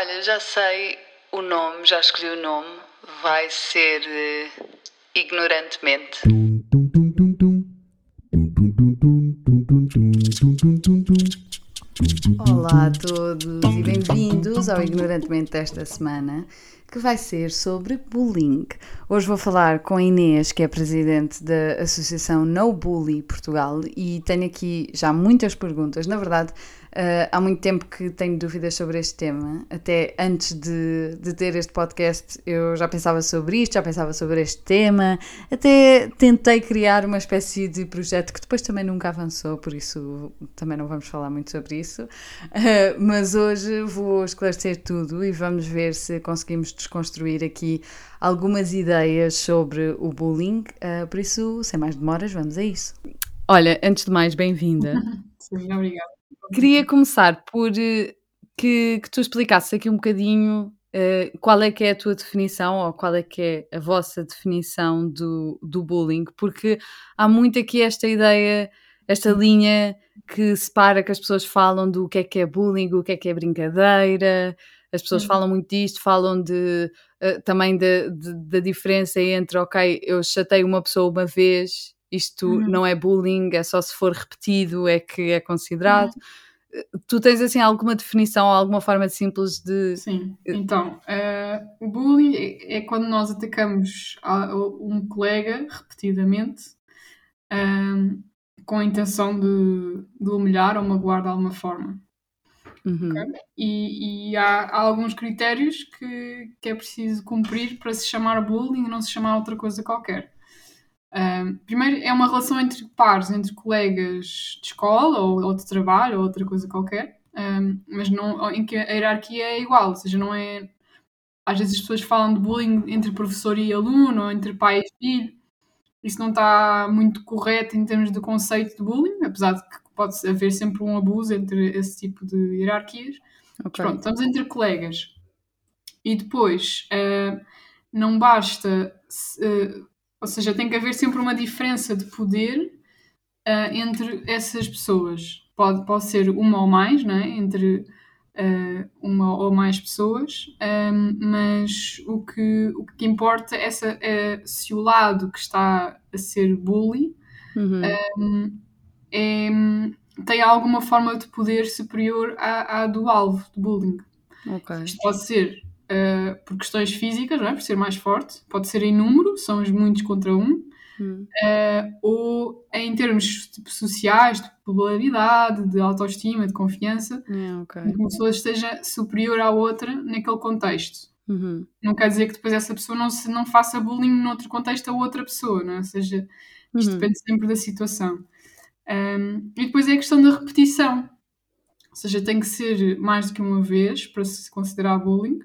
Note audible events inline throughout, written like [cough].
Olha, já sei o nome, já escolhi o nome. Vai ser eh, Ignorantemente. Olá a todos e bem-vindos ao Ignorantemente desta semana, que vai ser sobre bullying. Hoje vou falar com a Inês, que é presidente da Associação No Bully Portugal, e tenho aqui já muitas perguntas. Na verdade, Uh, há muito tempo que tenho dúvidas sobre este tema. Até antes de, de ter este podcast, eu já pensava sobre isto, já pensava sobre este tema. Até tentei criar uma espécie de projeto que depois também nunca avançou, por isso também não vamos falar muito sobre isso. Uh, mas hoje vou esclarecer tudo e vamos ver se conseguimos desconstruir aqui algumas ideias sobre o bullying. Uh, por isso, sem mais demoras, vamos a isso. Olha, antes de mais, bem-vinda. [laughs] Sim, obrigada. Queria começar por uh, que, que tu explicasses aqui um bocadinho uh, qual é que é a tua definição ou qual é que é a vossa definição do, do bullying, porque há muito aqui esta ideia, esta linha que separa que as pessoas falam do que é que é bullying, o que é que é brincadeira, as pessoas uhum. falam muito disto, falam de uh, também da diferença entre, ok, eu chatei uma pessoa uma vez isto uhum. não é bullying, é só se for repetido é que é considerado. Uhum. Tu tens assim alguma definição, alguma forma simples de. Sim, então, uh, o bullying é, é, quando nós atacamos a, um colega repetidamente um, com a intenção de, de humilhar ou magoar de alguma forma. Uhum. Okay? E, e há, há, alguns critérios que, que é preciso cumprir para se chamar bullying e não se chamar outra coisa qualquer. Um, primeiro, é uma relação entre pares, entre colegas de escola ou, ou de trabalho ou outra coisa qualquer, um, mas não, em que a hierarquia é igual, ou seja, não é. Às vezes as pessoas falam de bullying entre professor e aluno, ou entre pai e filho. Isso não está muito correto em termos de conceito de bullying, apesar de que pode haver sempre um abuso entre esse tipo de hierarquias. Okay. Pronto, estamos entre colegas. E depois, uh, não basta. Uh, ou seja, tem que haver sempre uma diferença de poder uh, entre essas pessoas. Pode, pode ser uma ou mais, não é? entre uma ou mais pessoas, um, mas o que, o que importa é, essa, é se o lado que está a ser bully uhum. um, é, tem alguma forma de poder superior à, à do alvo de bullying. Okay. Isto pode ser uh, por questões físicas, é? por ser mais forte, pode ser em número, são os muitos contra um, hum. uh, ou em termos tipo, sociais, de popularidade, de autoestima, de confiança, yeah, okay. que uma pessoa esteja superior à outra naquele contexto. Uhum. Não quer dizer que depois essa pessoa não, se, não faça bullying noutro contexto a outra pessoa, não é? Ou seja, isto uhum. depende sempre da situação. Um, e depois é a questão da repetição. Ou seja, tem que ser mais do que uma vez para se considerar bullying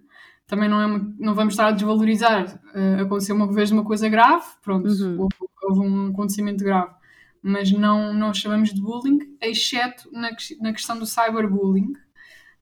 também não, é uma, não vamos estar a desvalorizar. Uh, aconteceu uma vez uma coisa grave, pronto, uhum. houve, houve, um acontecimento grave, mas não, não chamamos de bullying, exceto na, na questão do cyberbullying,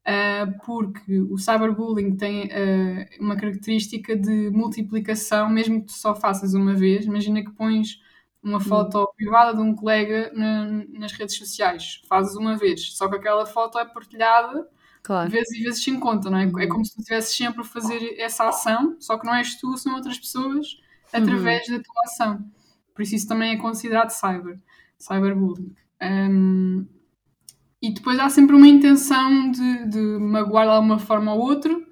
uh, porque o cyberbullying tem uh, uma característica de multiplicação, mesmo que tu só faças uma vez. Imagina que pões uma uhum. foto uhum. privada de um colega na, nas redes sociais, fazes uma vez, só que aquela foto é partilhada Claro. vezes e vezes se encontra, não é? É uhum. como se tu estivesses sempre a fazer essa ação, só que não és tu, são outras pessoas através uhum. da tua ação. Por isso isso também é considerado cyber, cyberbullying. Um, e depois há sempre uma intenção de, de magoar de alguma forma ou outro,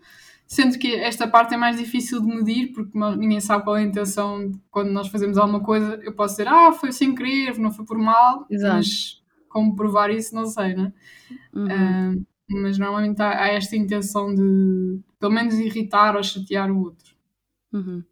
sendo que esta parte é mais difícil de medir, porque ninguém sabe qual é a intenção quando nós fazemos alguma coisa. Eu posso dizer, ah, foi sem querer, não foi por mal, Exato. mas como provar isso, não sei, né? Uhum. Um, mas normalmente há, há, esta intenção de, pelo menos, irritar ou chatear o outro. Uhum.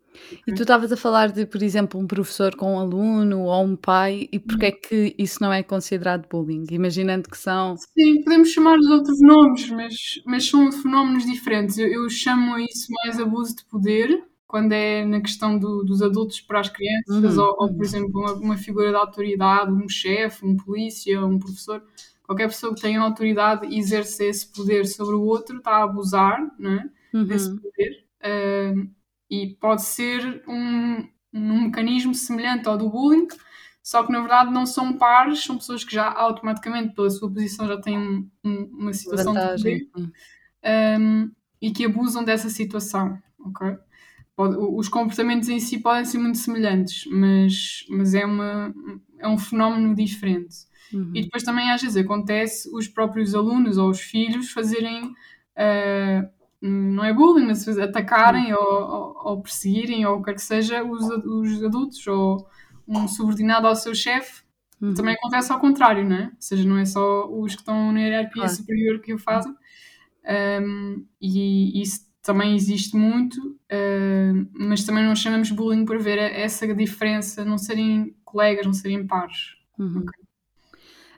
E tu estavas a falar de, por exemplo, um professor com um aluno ou um pai, e porquê é que isso não é considerado bullying? Imaginando que são. Sim, podemos chamar de outros nomes, mas, mas são fenómenos diferentes. Eu, eu chamo isso mais abuso de poder, quando é na questão do, dos adultos para as crianças, uhum. ou, ou, por exemplo, uma, uma figura de autoridade, um chefe, um polícia, um professor qualquer pessoa que tenha autoridade e exerce esse poder sobre o outro está a abusar é? uhum. desse poder uh, e pode ser um, um mecanismo semelhante ao do bullying, só que na verdade não são pares, são pessoas que já automaticamente, pela sua posição, já têm um, uma situação Vantagem. de poder. Um, e que abusam dessa situação, ok? Pode- os comportamentos em si podem ser muito semelhantes, mas, mas é, uma, é um fenómeno diferente. Uhum. E depois também às vezes acontece os próprios alunos ou os filhos fazerem, ah, não é bullying, mas atacarem ou, ou, ou perseguirem ou o que quer que seja os, os adultos ou um subordinado ao seu chefe. Uhum. Também acontece ao contrário, não é? Ou seja, não é só os que estão na hierarquia Claro. superior que o fazem. Um, e isso também existe muito, um, mas também não chamamos bullying por ver essa diferença, não serem colegas, não serem pares. Uhum.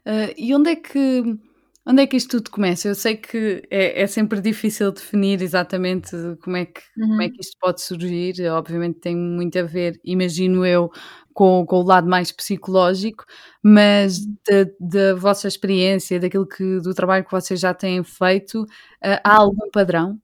Ah, e onde é que onde é que isto tudo começa? Eu sei que é, é sempre difícil definir exatamente como é, que, como é Uhum. que isto pode surgir. Obviamente tem muito a ver, imagino eu, com, com o lado mais psicológico, mas da, da vossa experiência, daquilo que, do trabalho que vocês já têm feito, ah, há algum padrão?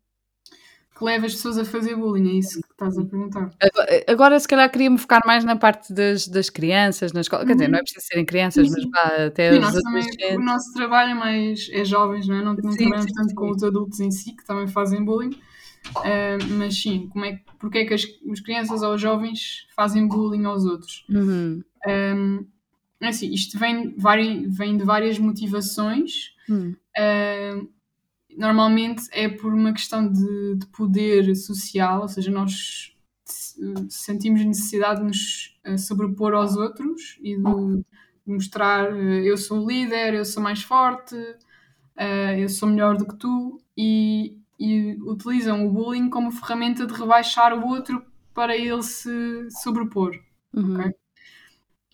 Que leva as pessoas a fazer bullying, é isso que estás a perguntar. Agora, agora, se calhar, queria-me focar mais na parte das, das crianças na escola. Quer dizer, Uhum. não é preciso serem crianças, Sim, mas vá até Sim, os nós também, o nosso trabalho é mais é jovens, não é? Não, não Sim, trabalhamos tanto com os adultos em si, que também fazem bullying. Ah, mas sim, como é, que- porque é que as, as crianças ou os jovens fazem bullying aos outros? Uhum. Um, é assim, isto vem, vari- vem de várias motivações. Hum. Um, normalmente é por uma questão de, de poder social, ou seja, nós se- sentimos necessidade de nos eh, sobrepor aos outros e de, mostrar eh, eu sou o líder, eu sou mais forte, eh, eu sou melhor do que tu e, e utilizam o bullying como ferramenta de rebaixar o outro para ele se sobrepor. Uhum. Ok.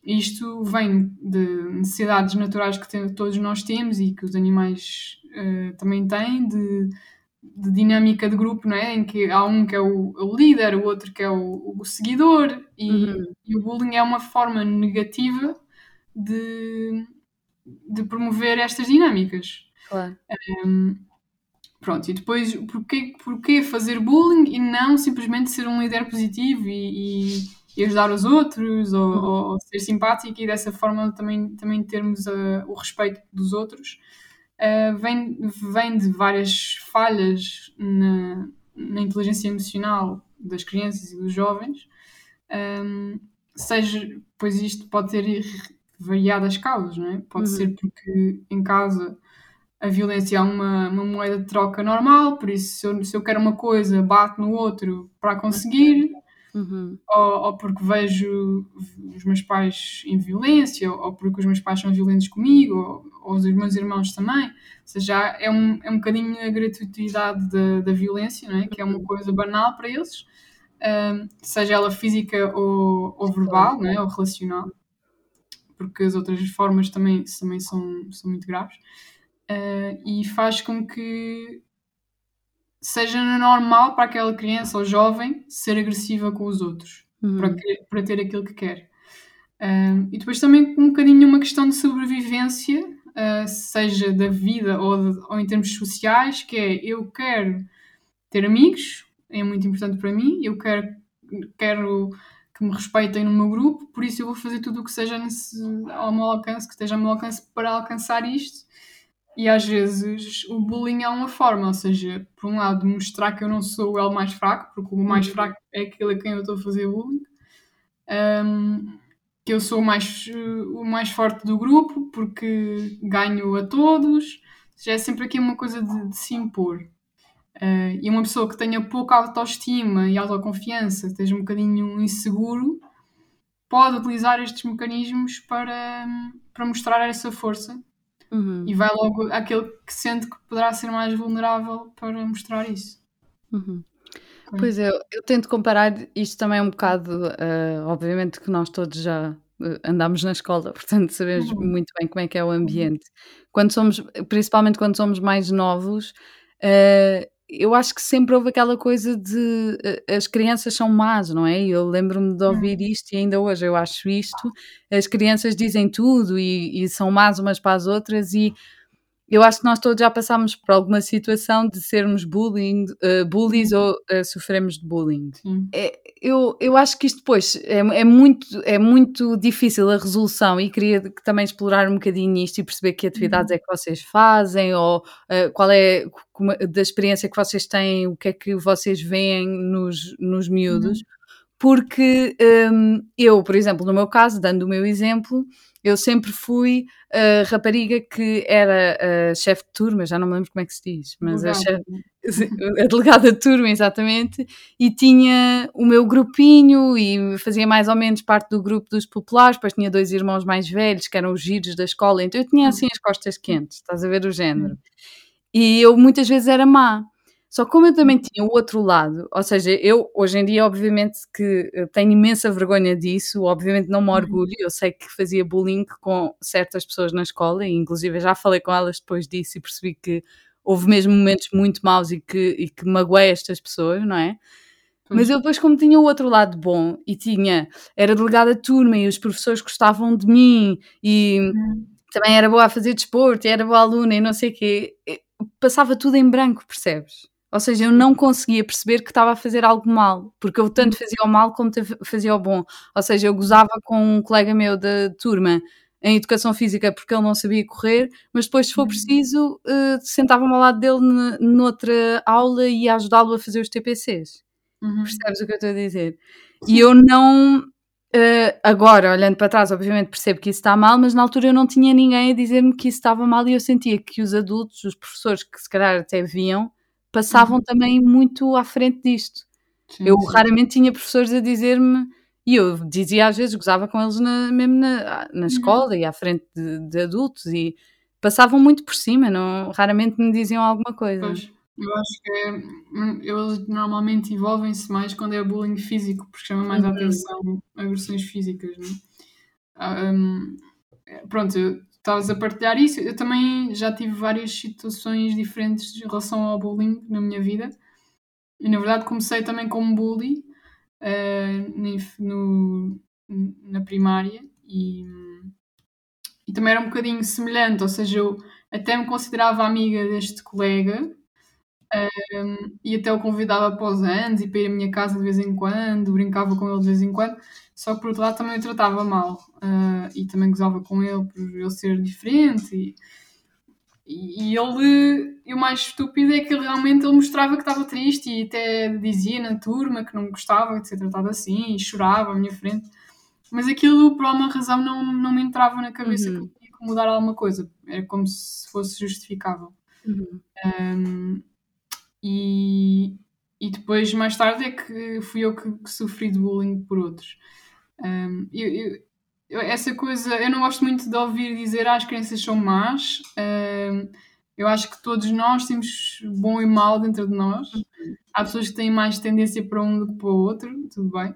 Isto vem de necessidades naturais que tem- todos nós temos e que os animais eh, também têm, de, de dinâmica de grupo, não é? Em que há um que é o, o líder, o outro que é o, o seguidor, e, Uhum. e o bullying é uma forma negativa de, de promover estas dinâmicas. Claro. Um, pronto, e depois porquê, porquê fazer bullying e não simplesmente ser um líder positivo e, e- e ajudar os outros ou, Uhum. ou ser simpático e dessa forma também, também termos uh, o respeito dos outros? Uh, vem, vem de várias falhas na, na inteligência emocional das crianças e dos jovens, um, seja, pois isto pode ter variadas causas, não é? Pode Uhum. ser porque em casa a violência é uma, uma moeda de troca normal, por isso se eu, se eu quero uma coisa, bato no outro para conseguir, Uhum. ou, ou porque vejo os meus pais em violência, ou, ou porque os meus pais são violentos comigo, ou, ou os meus irmãos também. Ou seja, é um, é um bocadinho a gratuitidade da, da violência, não é? que é uma coisa banal para eles, um, seja ela física ou, ou verbal, não é? ou relacional, porque as outras formas também, também são, são muito graves. Uh, e faz com que seja normal para aquela criança ou jovem ser agressiva com os outros Uhum. para, para ter aquilo que quer. Um, e depois também um bocadinho uma questão de sobrevivência, uh, seja da vida ou, de- ou em termos sociais, que é eu quero ter amigos, é muito importante para mim, eu quero, quero que me respeitem no meu grupo, por isso eu vou fazer tudo o que seja nesse, ao meu alcance, que esteja ao meu alcance para alcançar isto. E às vezes o bullying é uma forma, ou seja, por um lado mostrar que eu não sou o elo mais fraco, porque o mais Uhum. fraco é aquele a quem eu estou a fazer bullying, um, que eu sou o mais, o mais forte do grupo, porque ganho a todos, ou seja, é sempre aqui uma coisa de, de se impor. Uh, e uma pessoa que tenha pouca autoestima e autoconfiança, esteja um bocadinho inseguro, pode utilizar estes mecanismos para, para mostrar essa força Uhum. e vai logo àquele que sente que poderá ser mais vulnerável para mostrar isso. Uhum. Pois é, eu, eu tento comparar isto também um bocado, eh, obviamente que nós todos já eh, andamos na escola, [laughs] portanto sabemos Uhum. muito bem como é que é o ambiente. Quando somos, principalmente quando somos mais novos, eh, eu acho que sempre houve aquela coisa de eh, as crianças são más, não é? Eu lembro-me de ouvir isto e ainda hoje eu acho isto. As crianças dizem tudo e, e são más umas para as outras e eu acho que nós todos já passámos por alguma situação de sermos bullying, uh, bullies ou uh, sofremos de bullying. É, eu, eu acho que isto depois é, é, muito, é muito difícil a resolução e queria também explorar um bocadinho isto e perceber que atividades uhum. é que vocês fazem ou uh, qual é da experiência que vocês têm, o que é que vocês veem nos, nos miúdos. Uhum. Porque um, eu, por exemplo, no meu caso, dando o meu exemplo, eu sempre fui a rapariga que era a chefe de turma, já não me lembro como é que se diz, mas a, chefe, a, delegada de turma, exatamente, e tinha o meu grupinho e fazia mais ou menos parte do grupo dos populares, depois tinha dois irmãos mais velhos que eram os giros da escola, então eu tinha assim as costas quentes, estás a ver o género. E eu muitas vezes era má. Só como eu também tinha o outro lado, ou seja, eu hoje em dia, obviamente, que tenho imensa vergonha disso, obviamente não me uhum. orgulho, eu sei que fazia bullying com certas pessoas na escola, e inclusive já falei com elas depois disso e percebi que houve mesmo momentos muito maus e que, e que magoei estas pessoas, não é? Mas eu depois, como tinha o outro lado bom e tinha, era delegada de turma e os professores gostavam de mim e uhum. também era boa a fazer desporto e era boa aluna e não sei o quê, passava tudo em branco, percebes? Ou seja, eu não conseguia perceber que estava a fazer algo mal, porque eu tanto fazia o mal como fazia o bom. Ou seja, eu gozava com um colega meu da turma em educação física porque ele não sabia correr, mas depois, se for uhum. preciso, uh, sentava-me ao lado dele noutra aula e ia ajudá-lo a fazer os TPCs. Uhum. Percebes o que eu estou a dizer? E eu não. Uh, agora, olhando para trás, obviamente percebo que isso está mal, mas na altura eu não tinha ninguém a dizer-me que isso estava mal e eu sentia que os adultos, os professores que se calhar até viam, passavam uhum. também muito à frente disto. Sim, eu sim. raramente tinha professores a dizer-me, e eu dizia às vezes, gozava com eles na, mesmo na, na uhum. escola e à frente de, de, adultos, e passavam muito por cima, não, raramente me diziam alguma coisa. Pois, eu acho que é, hum, eles normalmente envolvem-se mais quando é bullying físico, porque chama mais uhum. a atenção agressões físicas, não é? Um, pronto, eu estavas a partilhar isso. Eu também já tive várias situações diferentes em relação ao bullying na minha vida. E na verdade comecei também como bully uh, no, na primária e, e também era um bocadinho semelhante, ou seja, eu até me considerava amiga deste colega um, e até o convidava para os anos e para ir à minha casa de vez em quando, brincava com ele de vez em quando, só que por outro lado também o tratava mal uh, e também gozava com ele por ele ser diferente. E, e, e ele, e o mais estúpido é que ele realmente ele mostrava que estava triste e até dizia na turma que não gostava de ser tratado assim e chorava à minha frente. Mas aquilo, por alguma razão, não, não me entrava na cabeça uhum. que tinha que mudar alguma coisa. Era como se fosse justificável. Uhum. Um, e, e depois, mais tarde, é que fui eu que, que sofri de bullying por outros. Um, eu, eu, essa coisa, eu não gosto muito de ouvir dizer ah, as crianças são más. Um, eu acho que todos nós temos bom e mal dentro de nós. Há pessoas que têm mais tendência para um do que para o outro, tudo bem.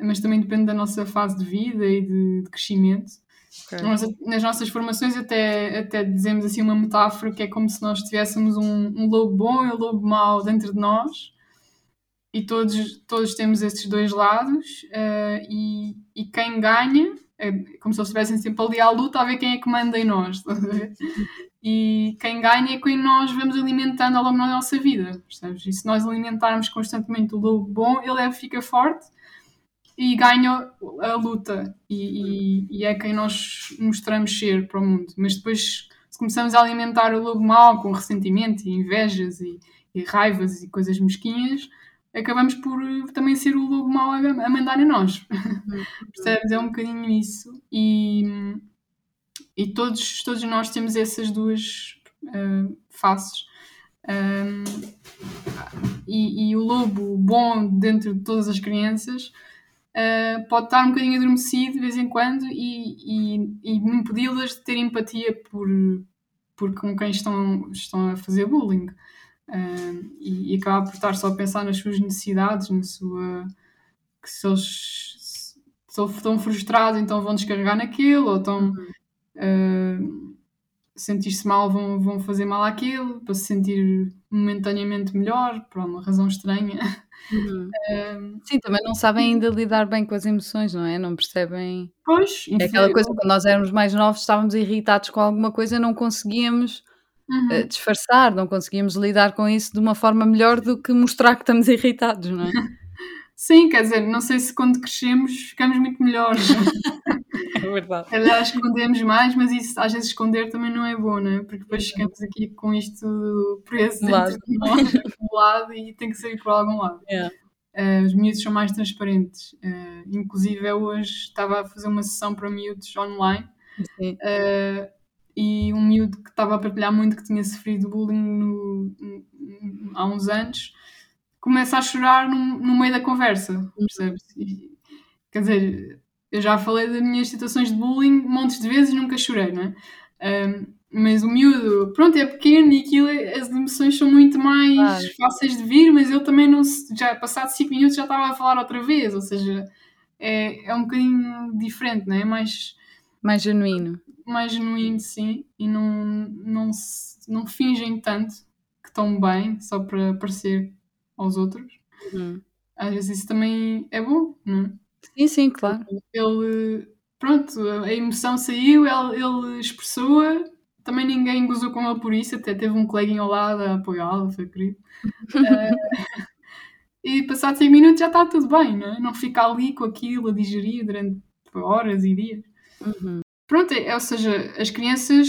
Mas também depende da nossa fase de vida e de, de crescimento. Okay. Nós, nas nossas formações até, até dizemos assim uma metáfora que é como se nós tivéssemos um, um lobo bom e um lobo mau dentro de nós e todos, todos temos esses dois lados uh, e, e quem ganha é como se estivessem sempre ali à luta a ver quem é que manda em nós [laughs] e quem ganha é quem nós vamos alimentando ao longo da nossa vida percebes? e se nós alimentarmos constantemente o lobo bom ele é, fica forte e ganha a luta e, e, e, é quem nós mostramos ser para o mundo. Mas depois, se começamos a alimentar o lobo mau com ressentimento e invejas e, e raivas e coisas mesquinhas, acabamos por também ser o lobo mau a, a mandar em nós. [laughs] Uhum. Percebes? É um bocadinho isso. E, e todos, todos nós temos essas duas uh, faces. Um, e, e, o lobo bom dentro de todas as crianças uh, pode estar um bocadinho adormecido de vez em quando e, e, e impedi-las de ter empatia por, por com quem estão, estão a fazer bullying. E, e acaba por estar só a pensar nas suas necessidades, na sua. que se eles se estão frustrados, então vão descarregar naquilo, ou estão. Uh, sentir-se mal, vão, vão fazer mal àquilo para se sentir momentaneamente melhor, por uma razão estranha. Uhum. [laughs] Um, Sim, também não sabem ainda lidar bem com as emoções, não é? Não percebem. Pois, é aquela coisa quando nós éramos mais novos, estávamos irritados com alguma coisa, não conseguíamos uhum. disfarçar, não conseguíamos lidar com isso de uma forma melhor do que mostrar que estamos irritados, não é? [laughs] Sim, quer dizer, não sei se quando crescemos ficamos muito melhores. [laughs] é verdade. Calhar escondemos mais, mas isso às vezes esconder também não é bom, não é? Porque depois ficamos aqui com isto preso dentro de nós, acumulado e tem que sair por algum lado. Yeah. Uh, os miúdos são mais transparentes. Uh, inclusive, eu hoje estava a fazer uma sessão para miúdos online uh, e um miúdo que estava a partilhar muito que tinha sofrido bullying no, no, há uns anos começa a chorar no, no meio da conversa, percebes? E, quer dizer, eu já falei das minhas situações de bullying montes de vezes e nunca chorei, não é? Um, mas o miúdo, pronto, é pequeno e aquilo, as emoções são muito mais claro. fáceis de vir, mas ele também não já passado 5 minutos já estava a falar outra vez, ou seja, é, é um bocadinho diferente, não é? Mais, mais genuíno. Mais genuíno, sim, e não, não, não fingem tanto que estão bem só para parecer aos outros. Uhum. Às vezes isso também é bom, não é? Sim, sim, claro. Ele, pronto, a emoção saiu, ele, ele expressou-a, também ninguém gozou com ele por isso, até teve um coleguinho ao lado a apoiá-lo, foi querido. uh, [laughs] e passado 5 minutos já está tudo bem, não é? Não fica ali com aquilo a digerir durante horas e dias. Uhum. Pronto, é, ou seja, as crianças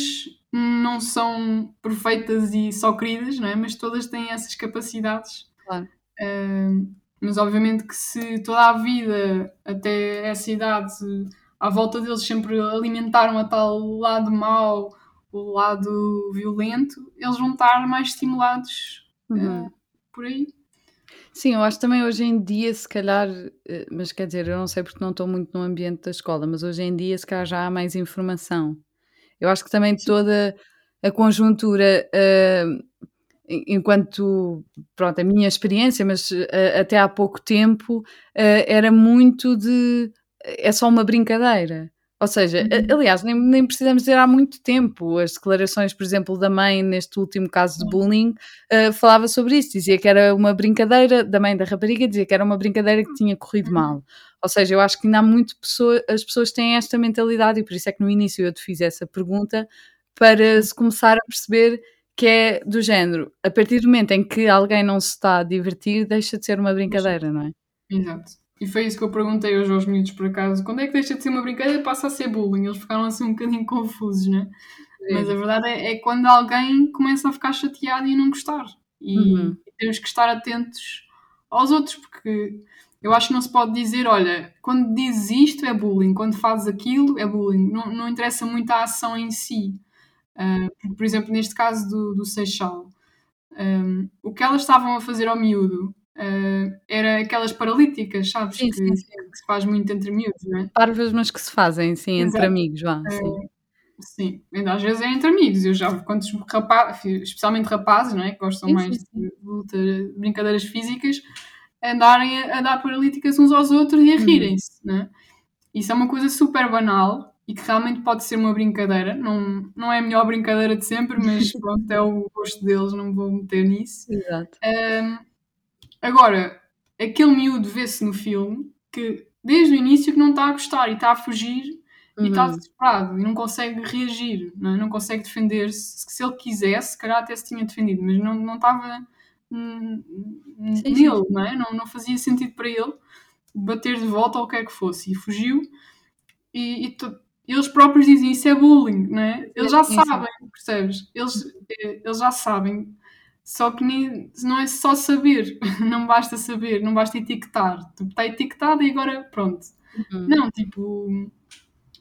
não são perfeitas e só queridas, não é? Mas todas têm essas capacidades Claro. Uh, mas obviamente que se toda a vida, até essa idade, à volta deles sempre alimentaram a tal lado mau, o lado violento, eles vão estar mais estimulados uhum. uh, por aí. Sim, eu acho também hoje em dia, se calhar, eh, mas quer dizer, eu não sei porque não estou muito no ambiente da escola, mas hoje em dia, se calhar, já há mais informação. Eu acho que também toda a conjuntura uh, enquanto, pronto, a minha experiência, mas uh, até há pouco tempo era muito de é só uma brincadeira. Ou seja, uhum. aliás, nem, nem, precisamos dizer há muito tempo. As declarações, por exemplo, da mãe, neste último caso de uhum. bullying, uh, falava sobre isso. Dizia que era uma brincadeira, da mãe da rapariga, dizia que era uma brincadeira que tinha corrido uhum. mal. Ou seja, eu acho que ainda há muito pessoa, as pessoas têm esta mentalidade, e por isso é que no início eu te fiz essa pergunta, para se começar a perceber que é do género, a partir do momento em que alguém não se está a divertir, deixa de ser uma brincadeira, não é? Exato. E foi isso que eu perguntei hoje aos miúdos, por acaso. Quando é que deixa de ser uma brincadeira e passa a ser bullying? Eles ficaram assim um bocadinho confusos, não é? Mas a verdade é, é, quando alguém começa a ficar chateado e não gostar. E uhum. temos que estar atentos aos outros, porque eu acho que não se pode dizer, olha, quando dizes isto é bullying, quando fazes aquilo é bullying. Não, não interessa muito a ação em si. Uh, por exemplo, neste caso do, do Seixal, um, o que elas estavam a fazer ao miúdo uh, era aquelas paralíticas, sabes? Sim, que, sim, sim. que, se faz muito entre miúdos, não é? Parvas, mas que se fazem, sim, Exato. entre amigos, vá. Uh, sim. sim, ainda às vezes é entre amigos. Eu já quantos rapazes, especialmente rapazes, não é? Que gostam mais de luta, brincadeiras físicas, andarem a, a, dar paralíticas uns aos outros e a uhum. rirem-se, não é? Isso é uma coisa super banal e que realmente pode ser uma brincadeira. Não, não é a melhor brincadeira de sempre, mas [laughs] pronto, é o gosto deles, não vou meter nisso. Exato. Um, agora, aquele miúdo vê-se no filme que desde o início que não está a gostar e está a fugir uhum. e está uhum. desesperado e não consegue reagir, não, é? não consegue defender-se. Se ele quisesse, se calhar até se tinha defendido, mas não, não estava hum, nele, não, é? não, não fazia sentido para ele bater de volta ou o que é que fosse e fugiu. E, e eles próprios dizem isso é bullying, não é? Eles já sabem, percebes? Eles, eh, eles já sabem. Só que nem, não é só saber, [laughs] não basta saber, não basta etiquetar. Tipo, está etiquetado e agora pronto. Uhum. Não, tipo,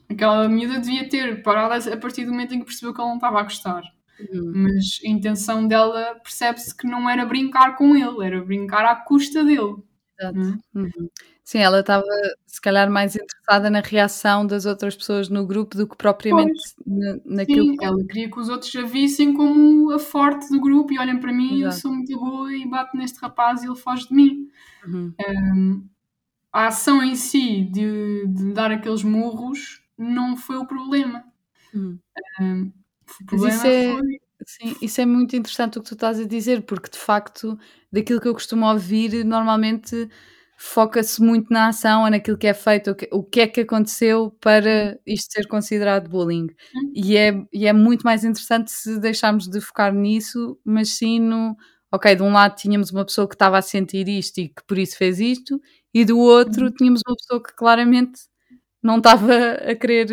aquela miúda devia ter parado a partir do momento em que percebeu que ela não estava a gostar. Uhum. Mas a intenção dela percebe-se que não era brincar com ele, era brincar à custa dele. Exato. Uhum. Sim, ela estava se calhar mais interessada na reação das outras pessoas no grupo do que propriamente na, naquilo Sim, que ela queria que os outros a vissem como a forte do grupo e olhem para mim, Exato. eu sou muito boa e bato neste rapaz e ele foge de mim. Uhum. Um, a ação em si de, de, dar aqueles murros não foi o problema. Uhum. Um, o problema isso é, foi... Sim, isso é muito interessante o que tu estás a dizer, porque de facto, daquilo que eu costumo ouvir, normalmente foca-se muito na ação ou naquilo que é feito, o que, o que é que aconteceu para isto ser considerado bullying. Hum. E é, e é muito mais interessante se deixarmos de focar nisso, mas sim no. Ok, de um lado tínhamos uma pessoa que estava a sentir isto e que por isso fez isto, e do outro Uhum. tínhamos uma pessoa que claramente não estava a querer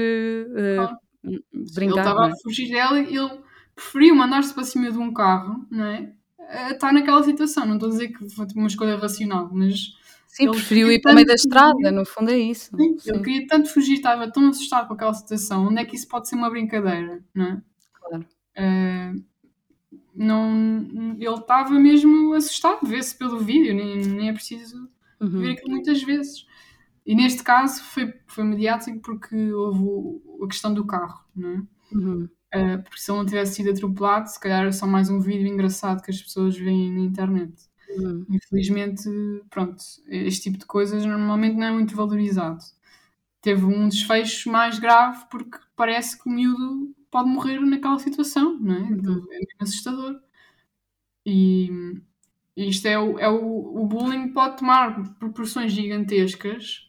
Claro. eh, Ele brincar. estava não é? a fugir dela e ele preferiu mandar-se para cima de um carro, não é? A estar naquela situação. Não estou a dizer que foi uma escolha racional, mas Sim, ele preferiu ir para o meio da estrada, no fundo é isso. Sim, ele Sim, queria tanto fugir, estava tão assustado com aquela situação. Onde é que isso pode ser uma brincadeira, não é? claro. Eh, não, ele estava mesmo assustado, vê-se pelo vídeo, nem, nem é preciso ver Uhum. aquilo muitas vezes. E neste caso foi, foi mediático porque houve a questão do carro, não é? Uhum. Uh, porque se ele não tivesse sido atropelado, se calhar era só mais um vídeo engraçado que as pessoas veem na internet. Uhum. Infelizmente, pronto, este tipo de coisas normalmente não é muito valorizado. Teve um desfecho mais grave porque parece que o miúdo pode morrer naquela situação, não é? Uhum. É mesmo assustador. E isto é o, é o, o bullying pode tomar proporções gigantescas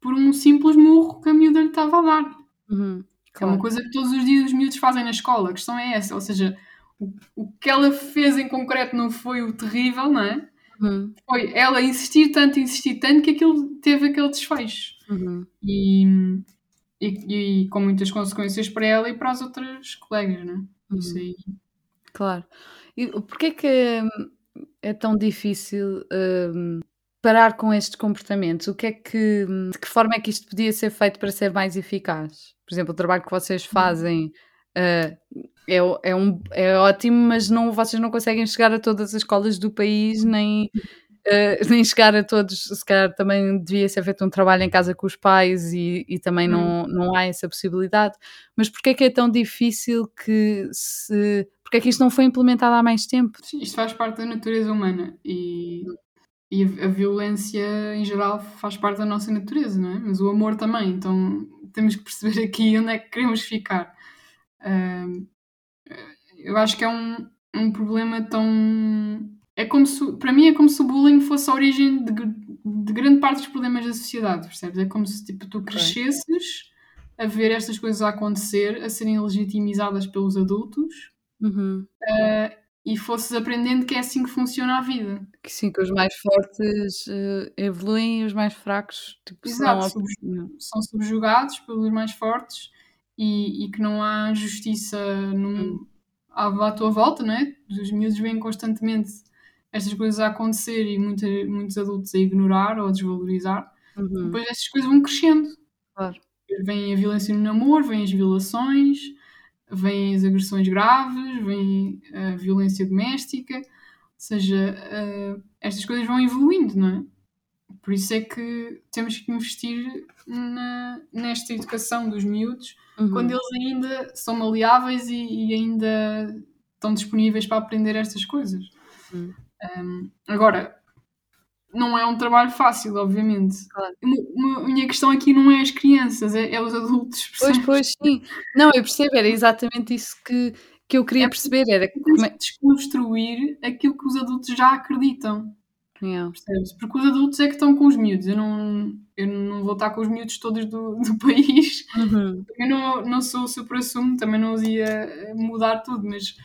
por um simples murro que a miúda lhe estava a dar. Uhum. É uma Claro. coisa que todos os dias os miúdos fazem na escola. A questão é essa. Ou seja, o, o que ela fez em concreto não foi o terrível, não é? Uhum. Foi ela insistir tanto, insistir tanto que aquilo teve aquele desfecho. Uhum. E, e, e com muitas consequências para ela e para as outras colegas, não é? Isso Uhum. aí. Claro. E porquê é que hum, é tão difícil hum, parar com estes comportamentos? O que é que, hum, de que forma é que isto podia ser feito para ser mais eficaz? Por exemplo, o trabalho que vocês fazem ah, é, é, um, é ótimo, mas não, vocês não conseguem chegar a todas as escolas do país, nem, ah, [laughs] nem chegar a todos. Se calhar também devia ser feito um trabalho em casa com os pais e, e também Hum. não, não há essa possibilidade. Mas porquê é que é tão difícil que se. Porquê é que isto não foi implementado há mais tempo? Sim, Isto faz parte da natureza humana e, e a, a violência em geral faz parte da nossa natureza, não é? Mas o amor também, então temos que perceber [laughs] aqui onde é que queremos ficar. Eu acho que é um, um problema tão. É como se, para mim é como se o bullying fosse a origem de, de grande parte dos problemas da sociedade, percebes? É como se tipo, tu crescesses a ver estas coisas a acontecer, a serem legitimizadas pelos adultos Uhum. e fosses aprendendo que é assim que funciona a vida. Que sim, que os mais fortes eh, evoluem e os mais fracos tipo, Exato, são. Não. são subjugados pelos mais fortes e, e que não há justiça num, à, à tua volta, não é? Os miúdos veem constantemente estas coisas a acontecer e muita, muitos adultos a ignorar ou a desvalorizar. Uhum. Depois estas coisas vão crescendo. Claro. Vem a violência no namoro, vem as violações, vêm as agressões graves, vem a violência doméstica. Ou seja, eh, estas coisas vão evoluindo, não é? Por isso é que temos que investir na- nesta educação dos miúdos Uhum. quando eles ainda são maleáveis e, e ainda estão disponíveis para aprender estas coisas. Uhum. Um, agora, não é um trabalho fácil, obviamente. Claro. A minha questão aqui não é as crianças, é, é os adultos. Pois, percebes? pois, sim. Não, eu percebo, era exatamente isso que, que eu queria É perceber. Era como é... desconstruir aquilo que os adultos já acreditam. Yeah. Percebes? Porque os adultos é que estão com os miúdos. Eu não, eu não vou estar com os miúdos todos do, [laughs] do país. Uhum. Também não, não sou o supra-sumo, também não os ia eh, mudar tudo, mas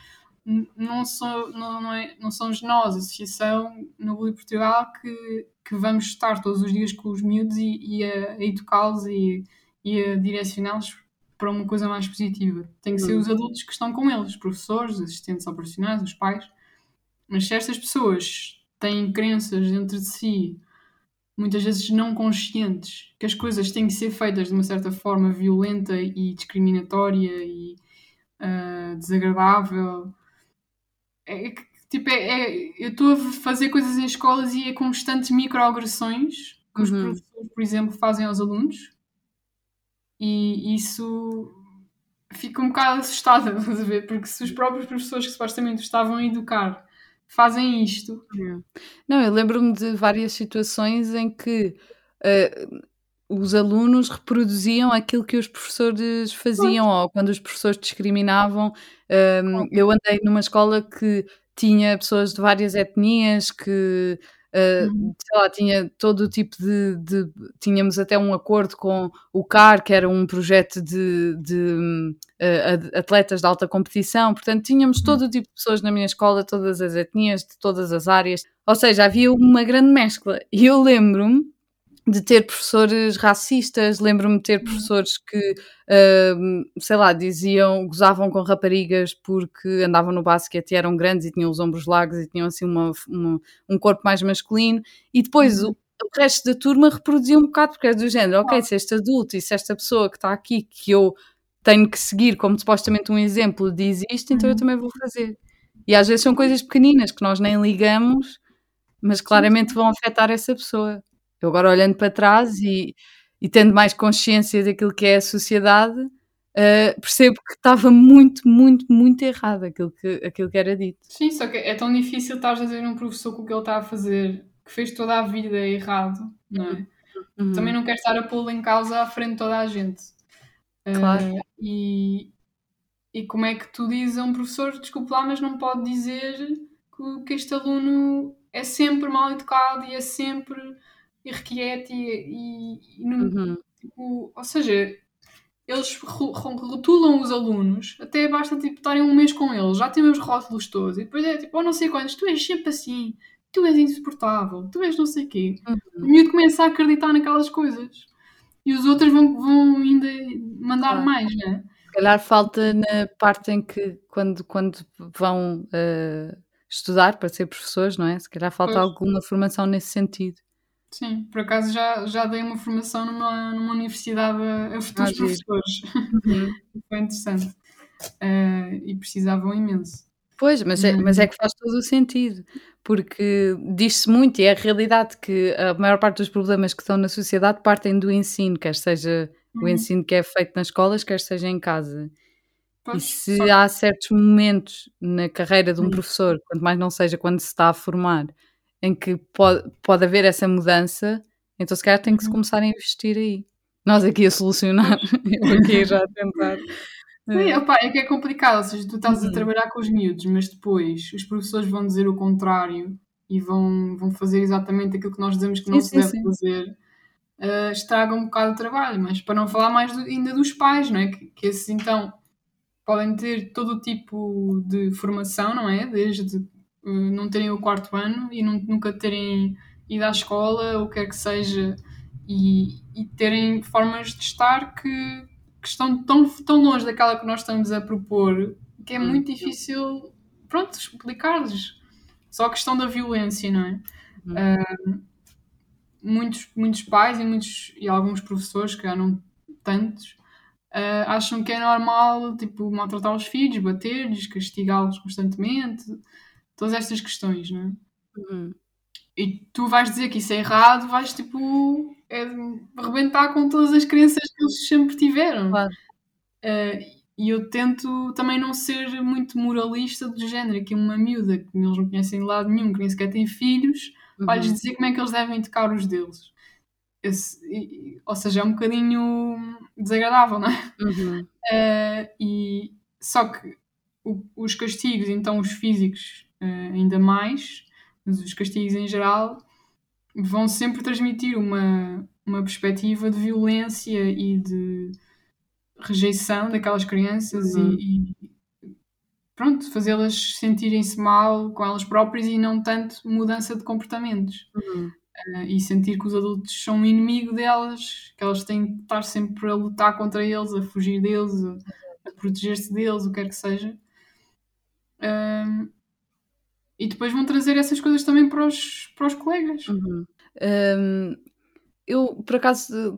não, sou, não, não, é, não somos nós, a Associação no Bully Portugal, que, que vamos estar todos os dias com os miúdos e, e a, a educá-los e, e a direcioná-los para uma coisa mais positiva. Tem que ser Uhum. os adultos que estão com eles, os professores, os assistentes operacionais, os pais. Mas se estas pessoas têm crenças dentro de si, muitas vezes não conscientes, que as coisas têm que ser feitas de uma certa forma violenta e discriminatória e ah, desagradável. É, que, tipo, é, é- eu estou a fazer coisas em escolas e é constantes microagressões que os Uhum. professores, por exemplo, fazem aos alunos e isso fica um bocado assustada? [laughs] Porque se os próprios professores que supostamente estavam a educar fazem isto, Não, eu lembro-me de várias situações em que eh, os alunos reproduziam aquilo que os professores faziam, ou quando os professores discriminavam. Ehm, eu andei numa escola que tinha pessoas de várias etnias que uh, sei lá, tinha todo o tipo de, de, Tínhamos até um acordo com o CAR, que era um projeto de, de uh, atletas de alta competição, portanto, tínhamos uhum. todo o tipo de pessoas na minha escola, todas as etnias, de todas as áreas, ou seja, havia uma grande mescla. E eu lembro-me de ter professores racistas, lembro-me de ter uhum. professores que, uh, sei lá, diziam, gozavam com raparigas porque andavam no basquete e eram grandes e tinham os ombros largos e tinham assim uma, uma um corpo mais masculino, e depois uhum. o, o, resto da turma reproduzia um bocado porque é do género, ok, se este adulto e se esta pessoa que está aqui que eu tenho que seguir como supostamente um exemplo diz isto, então eu uhum. também vou fazer. E às vezes são coisas pequeninas que nós nem ligamos, mas claramente vão afetar essa pessoa. Eu agora olhando para trás e, e tendo mais consciência daquilo que é a sociedade, uh, percebo que estava muito, muito, muito errado aquilo que, aquilo que era dito. Sim, só que é tão difícil estar a dizer um professor que o que ele está a fazer, que fez toda a vida errado, não é? Uhum. Também não quer estar a pô-lo em causa à frente de toda a gente. Claro. Uh, e, e como é que tu dizes a um professor, desculpe lá, mas não pode dizer que, que este aluno é sempre mal educado e é sempre e, e, e uhum. tipo, ou seja, eles rotulam os alunos, até basta tipo, estarem um mês com eles, já têm os rótulos todos, e depois é tipo, oh, não sei quantos, tu és sempre assim, tu és insuportável, tu és não sei o quê. Uhum. O miúdo começa a acreditar naquelas coisas. E os outros vão, vão ainda mandar claro. mais, né? Se calhar falta na parte em que, quando, quando vão uh, estudar para ser professores, não é? Se calhar falta pois. alguma formação nesse sentido. Sim, por acaso já, já dei uma formação numa, numa universidade a, a futuros ah, professores. Uhum. [laughs] Foi interessante. Uh, e precisavam imenso. Pois, mas é, mas é que faz todo o sentido, porque diz-se muito, e é a realidade que a maior parte dos problemas que estão na sociedade partem do ensino, quer seja uhum. o ensino que é feito nas escolas, quer seja em casa. Pois, e se só... há certos momentos na carreira de um professor, quanto mais não seja quando se está a formar, em que pode, pode haver essa mudança, então se calhar tem que se uhum. começar a investir aí. Nós aqui a solucionar, [laughs] eu aqui já a tentar. Sim, eh, opa, é que é complicado, ou seja, tu estás a uhum. trabalhar com os miúdos, mas depois os professores vão dizer o contrário e vão, vão fazer exatamente aquilo que nós dizemos que não sim, se deve sim. fazer, uh, estraga um bocado o trabalho, mas para não falar mais do, ainda dos pais, não é? Que, que esses então podem ter todo o tipo de formação, não é? Desde não terem o quarto ano e não, nunca terem ido à escola, o que é que seja, e, e terem formas de estar que, que, estão tão, tão longe daquela que nós estamos a propor que é hum. muito difícil, pronto, explicar-lhes. Só a questão da violência, não é? Uh, muitos, muitos pais e, muitos, e alguns professores, que já não tantos, uh, acham que é normal, tipo, maltratar os filhos, bater-lhes, castigá-los constantemente, todas estas questões, não é? Uhum. E tu vais dizer que isso é errado, vais tipo é, arrebentar com todas as crenças que eles sempre tiveram. Claro. Uh, e eu tento também não ser muito moralista do género, aqui uma miúda que eles não conhecem de lado nenhum, que nem sequer tem filhos, uhum. vais dizer como é que eles devem tocar os deles. Esse, e, ou seja, é um bocadinho desagradável, não é? Uhum. Uh, e, só que o, os castigos, então os físicos, uh, ainda mais, mas os castigos em geral vão sempre transmitir uma, uma perspectiva de violência e de rejeição daquelas crianças uhum. e, e, pronto, fazê-las sentirem-se mal com elas próprias e não tanto mudança de comportamentos. Uhum. Uh, e sentir que os adultos são um inimigo delas, que elas têm que estar sempre a lutar contra eles, a fugir deles, a, a proteger-se deles, o que quer que seja. Uh, e depois vão trazer essas coisas também para os, para os colegas. Uhum. Um, eu, por acaso,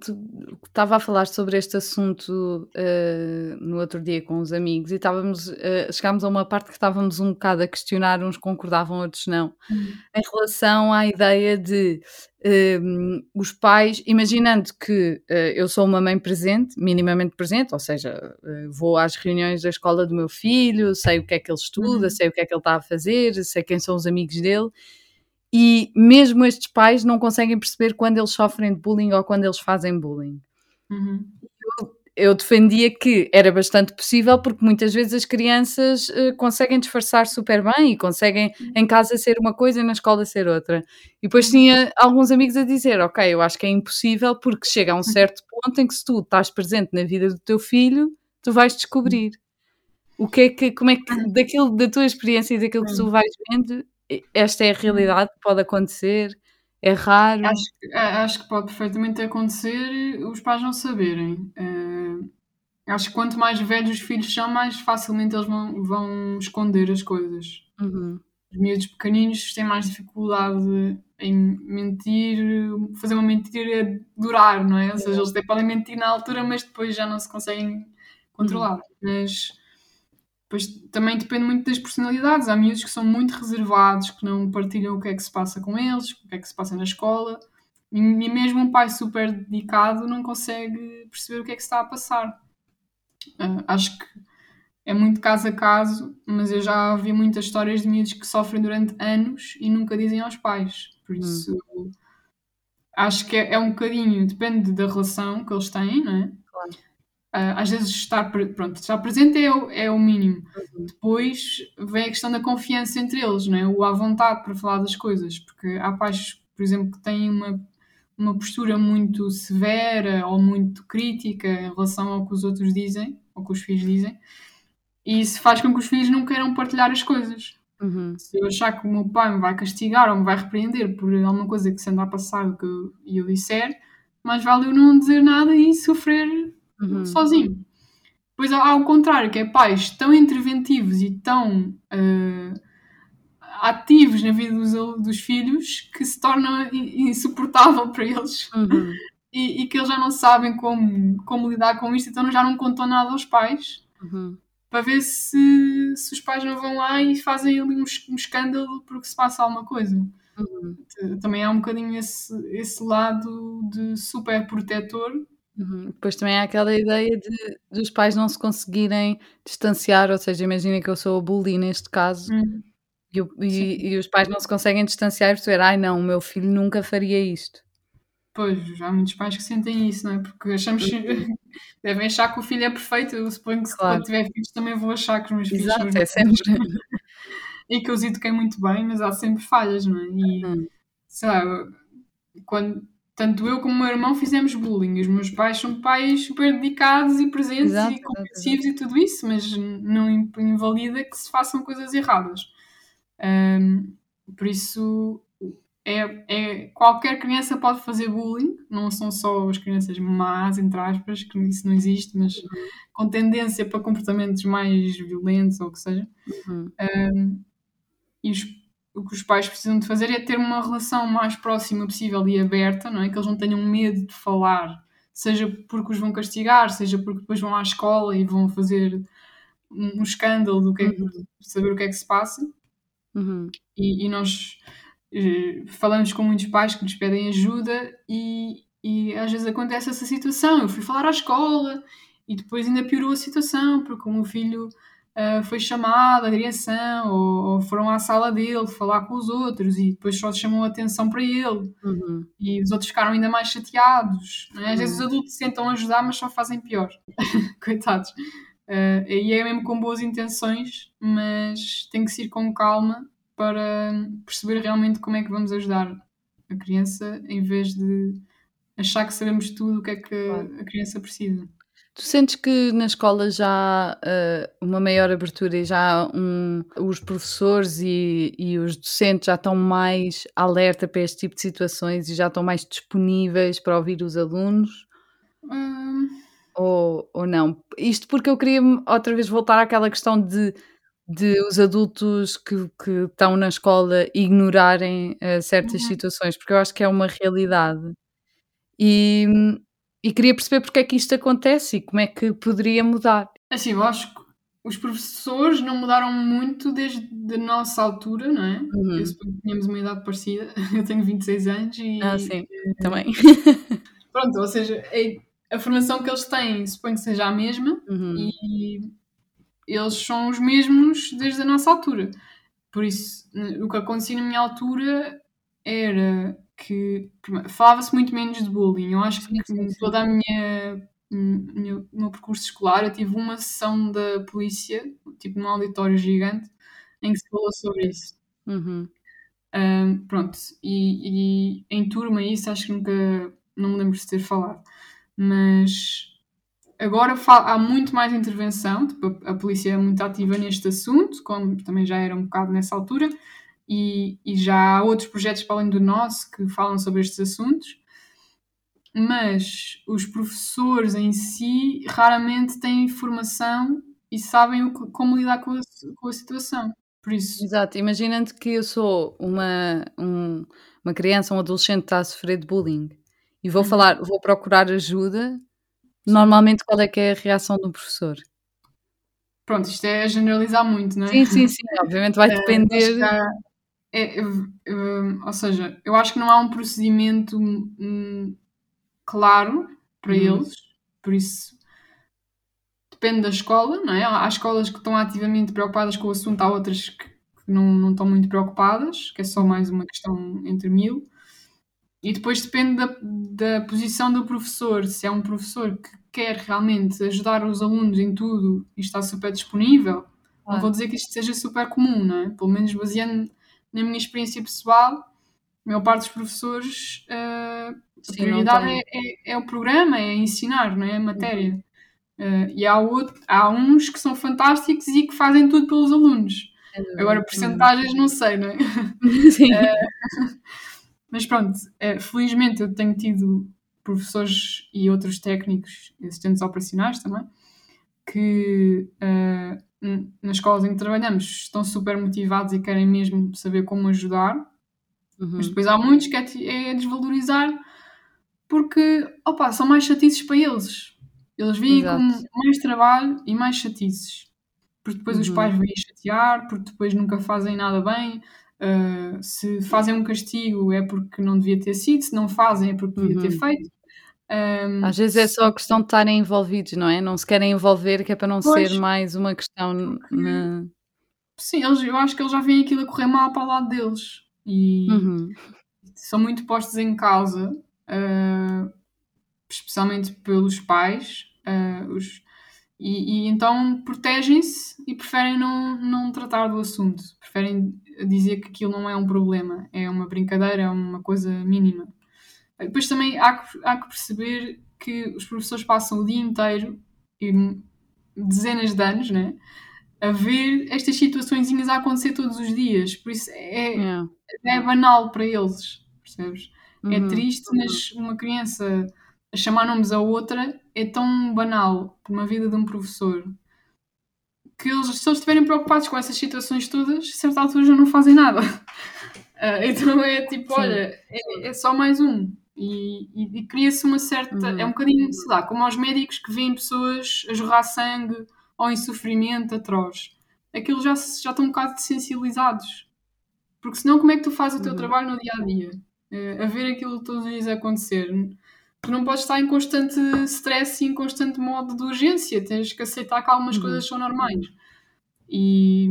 estava a falar sobre este assunto uh, no outro dia com os amigos e estávamos, uh, chegámos a uma parte que estávamos um bocado a questionar, uns concordavam, outros não, uhum. em relação à ideia de uh, os pais, imaginando que uh, eu sou uma mãe presente, minimamente presente, ou seja, vou às reuniões da escola do meu filho, sei o que é que ele estuda, uhum. sei o que é que ele está a fazer, sei quem são os amigos dele e mesmo estes pais não conseguem perceber quando eles sofrem de bullying ou quando eles fazem bullying. Uhum. Eu, eu defendia que era bastante possível porque muitas vezes as crianças uh, conseguem disfarçar super bem e conseguem uhum. em casa ser uma coisa e na escola ser outra. E depois uhum. tinha alguns amigos a dizer: Ok, eu acho que é impossível porque chega a um uhum. certo ponto em que se tu estás presente na vida do teu filho, tu vais descobrir. O que é que, como é que, daquilo, da tua experiência e daquilo que tu vais vendo, esta é a realidade pode acontecer? É raro? Acho, acho que pode perfeitamente acontecer os pais não saberem. Uh, acho que quanto mais velhos os filhos são, mais facilmente eles vão, vão esconder as coisas. Uhum. Os miúdos pequeninos têm mais dificuldade em mentir, fazer uma mentira durar, não é? Ou seja, eles podem mentir na altura, mas depois já não se conseguem controlar. Uhum. Mas depois também depende muito das personalidades. Há miúdos que são muito reservados, que não partilham o que é que se passa com eles, o que é que se passa na escola. E, e mesmo um pai super dedicado não consegue perceber o que é que se está a passar. Uh, acho que é muito caso a caso, mas eu já vi muitas histórias de miúdos que sofrem durante anos e nunca dizem aos pais. Por hum. isso, hum. acho que é, é, um bocadinho, depende da relação que eles têm, não é? Uh, às vezes estar, pronto, estar presente é o, é o mínimo. Uhum. Depois vem a questão da confiança entre eles, não é? o à vontade para falar das coisas, porque há pais, por exemplo, que têm uma, uma postura muito severa ou muito crítica em relação ao que os outros dizem, ou que os filhos dizem, e isso faz com que os filhos não queiram partilhar as coisas. Uhum. Se eu achar que o meu pai me vai castigar ou me vai repreender por alguma coisa que se anda a passar que eu, e eu disser, mais vale eu não dizer nada e sofrer uhum. sozinho. Depois há ao contrário, que é pais tão interventivos e tão uh, ativos na vida dos, dos filhos que se torna insuportável para eles uhum. [laughs] e, e, que eles já não sabem como, como lidar com isto, então já não contam nada aos pais uhum. para ver se, se os pais não vão lá e fazem ali um, um escândalo porque se passa alguma coisa. Uhum. Também há um bocadinho esse, esse lado de super protetor Uhum. Depois também há aquela ideia de dos pais não se conseguirem distanciar, ou seja, imagina que eu sou a bully neste caso, Uhum. e, e, e os pais não se conseguem distanciar e perceber, ai não, o meu filho nunca faria isto. Pois, há muitos pais que sentem isso, não é? Porque achamos uhum. [laughs] devem achar que o filho é perfeito. Eu suponho que se quando tiver filhos também vou achar que os meus filhos são Exato, é sempre. [laughs] e que eu os eduquei muito bem, mas há sempre falhas, não é? E Uhum. sei lá, quando tanto eu como o meu irmão fizemos bullying. Os meus pais são pais super dedicados e presentes exato, e compreensivos e tudo isso, mas não invalida que se façam coisas erradas. Um, por isso, é, é, qualquer criança pode fazer bullying, não são só as crianças más, entre aspas, que isso não existe, mas com tendência para comportamentos mais violentos ou o que seja. Uhum. Um, e os o que os pais precisam de fazer é ter uma relação mais próxima possível e aberta, não é? Que eles não tenham medo de falar, seja porque os vão castigar, seja porque depois vão à escola e vão fazer um escândalo do que é, uhum. saber o que é que se passa. Uhum. E, e, nós eh, falamos com muitos pais que nos pedem ajuda e, e às vezes acontece essa situação. Eu fui falar à escola e depois ainda piorou a situação porque o meu filho uh, foi chamado à direção ou, ou, foram à sala dele falar com os outros e depois só chamam a atenção para ele uhum. e os outros ficaram ainda mais chateados. É? Às uhum. vezes os adultos tentam ajudar, mas só fazem pior. [laughs] Coitados. Uh, e é mesmo com boas intenções, mas tem que se ir com calma para perceber realmente como é que vamos ajudar a criança em vez de achar que sabemos tudo o que é que a criança precisa. Tu sentes que na escola já há uh, uma maior abertura e já um, os professores e, e, os docentes já estão mais alerta para este tipo de situações e já estão mais disponíveis para ouvir os alunos? Hum. Ou, ou não? Isto porque eu queria outra vez voltar àquela questão de, de os adultos que, que estão na escola ignorarem uh, certas uhum. situações, porque eu acho que é uma realidade. E, e queria perceber porque é que isto acontece e como é que poderia mudar. Assim, eu acho que os professores não mudaram muito desde a nossa altura, não é? Uhum. Eu suponho que tínhamos uma idade parecida. [laughs] Eu tenho 26 anos e. Ah, sim, também. [laughs] Pronto, ou seja, é, a formação que eles têm suponho que seja a mesma uhum. e eles são os mesmos desde a nossa altura. Por isso, o que acontecia na minha altura era que falava-se muito menos de bullying. Eu acho que toda a minha, no meu percurso escolar, eu tive uma sessão da polícia, tipo num auditório gigante, em que se falou sobre isso. Uhum. Um, pronto, e, e, em turma isso acho que nunca, não me lembro de ter falado, mas agora há muito mais intervenção, tipo, a, a, polícia é muito ativa neste assunto, como também já era um bocado nessa altura, e, e já há outros projetos para além do nosso que falam sobre estes assuntos, mas os professores em si raramente têm formação e sabem como lidar com a, com a situação. Por isso. Exato, imaginando que eu sou uma, um, uma criança, um adolescente que está a sofrer de bullying e vou uhum. falar, vou procurar ajuda, normalmente qual é que é a reação do professor? Pronto, isto é generalizar muito, não é? Sim, sim, sim, [laughs] obviamente vai é, depender. É, é, ou seja, eu acho que não há um procedimento hum, claro para uhum. eles, por isso depende da escola, não é? Há escolas que estão ativamente preocupadas com o assunto, há outras que, não, não estão muito preocupadas, que é só mais uma questão entre mil. E depois depende da, da posição do professor, se é um professor que quer realmente ajudar os alunos em tudo e está super disponível, claro. não vou dizer que isto seja super comum, não é? Pelo menos baseando na minha experiência pessoal, a maior parte dos professores, uh, Sim, a prioridade é, é, é, o programa, é ensinar, não é? A matéria. Uh, e há, outro, há uns que são fantásticos e que fazem tudo pelos alunos. É Agora, porcentagens não sei, não é? [laughs] Sim. Uh, [laughs] mas pronto, uh, felizmente eu tenho tido professores e outros técnicos, assistentes operacionais também, que nas escolas em que trabalhamos estão super motivados e querem mesmo saber como ajudar. Uhum. Mas depois há muitos que é, é desvalorizar porque opa, são mais chatices para eles eles vêm com mais trabalho e mais chatices. Porque depois os uhum. pais vêm chatear, porque depois nunca fazem nada bem. Uh, se fazem um castigo é porque não devia ter sido, se não fazem é porque devia ter uhum. feito. Um, Às vezes é só a questão de estarem envolvidos, não é? Não se querem envolver, que é para não pois, ser mais uma questão. Na... Sim, eles, eu acho que eles já veem aquilo a correr mal para o lado deles e uhum. são muito postos em causa. Uh, especialmente pelos pais, uh, os, e, e, então protegem-se e preferem não, não tratar do assunto, preferem dizer que aquilo não é um problema, é uma brincadeira, é uma coisa mínima. Depois também há que, há que perceber que os professores passam o dia inteiro e dezenas de anos, né? A ver estas situações a acontecer todos os dias, por isso é, yeah. é banal para eles, percebes? É uhum. É triste, mas uma criança chamar nomes a outra é tão banal por uma vida de um professor que eles, se eles estiverem preocupados com essas situações todas, a certa altura já não fazem nada. Uh, [laughs] então é tipo, Sim. olha, é, é, só mais um. E, e, e cria-se uma certa. Uhum. É um bocadinho, sei lá, como aos médicos que veem pessoas a jorrar sangue ou em sofrimento atroz. Aqueles já, já estão um bocado sensibilizados. Porque senão, como é que tu fazes o teu uhum. trabalho no dia a dia? Uh, a ver aquilo todos os dias acontecer tu não podes estar em constante stress e em constante modo de urgência, tens que aceitar que algumas uhum. coisas são normais. E,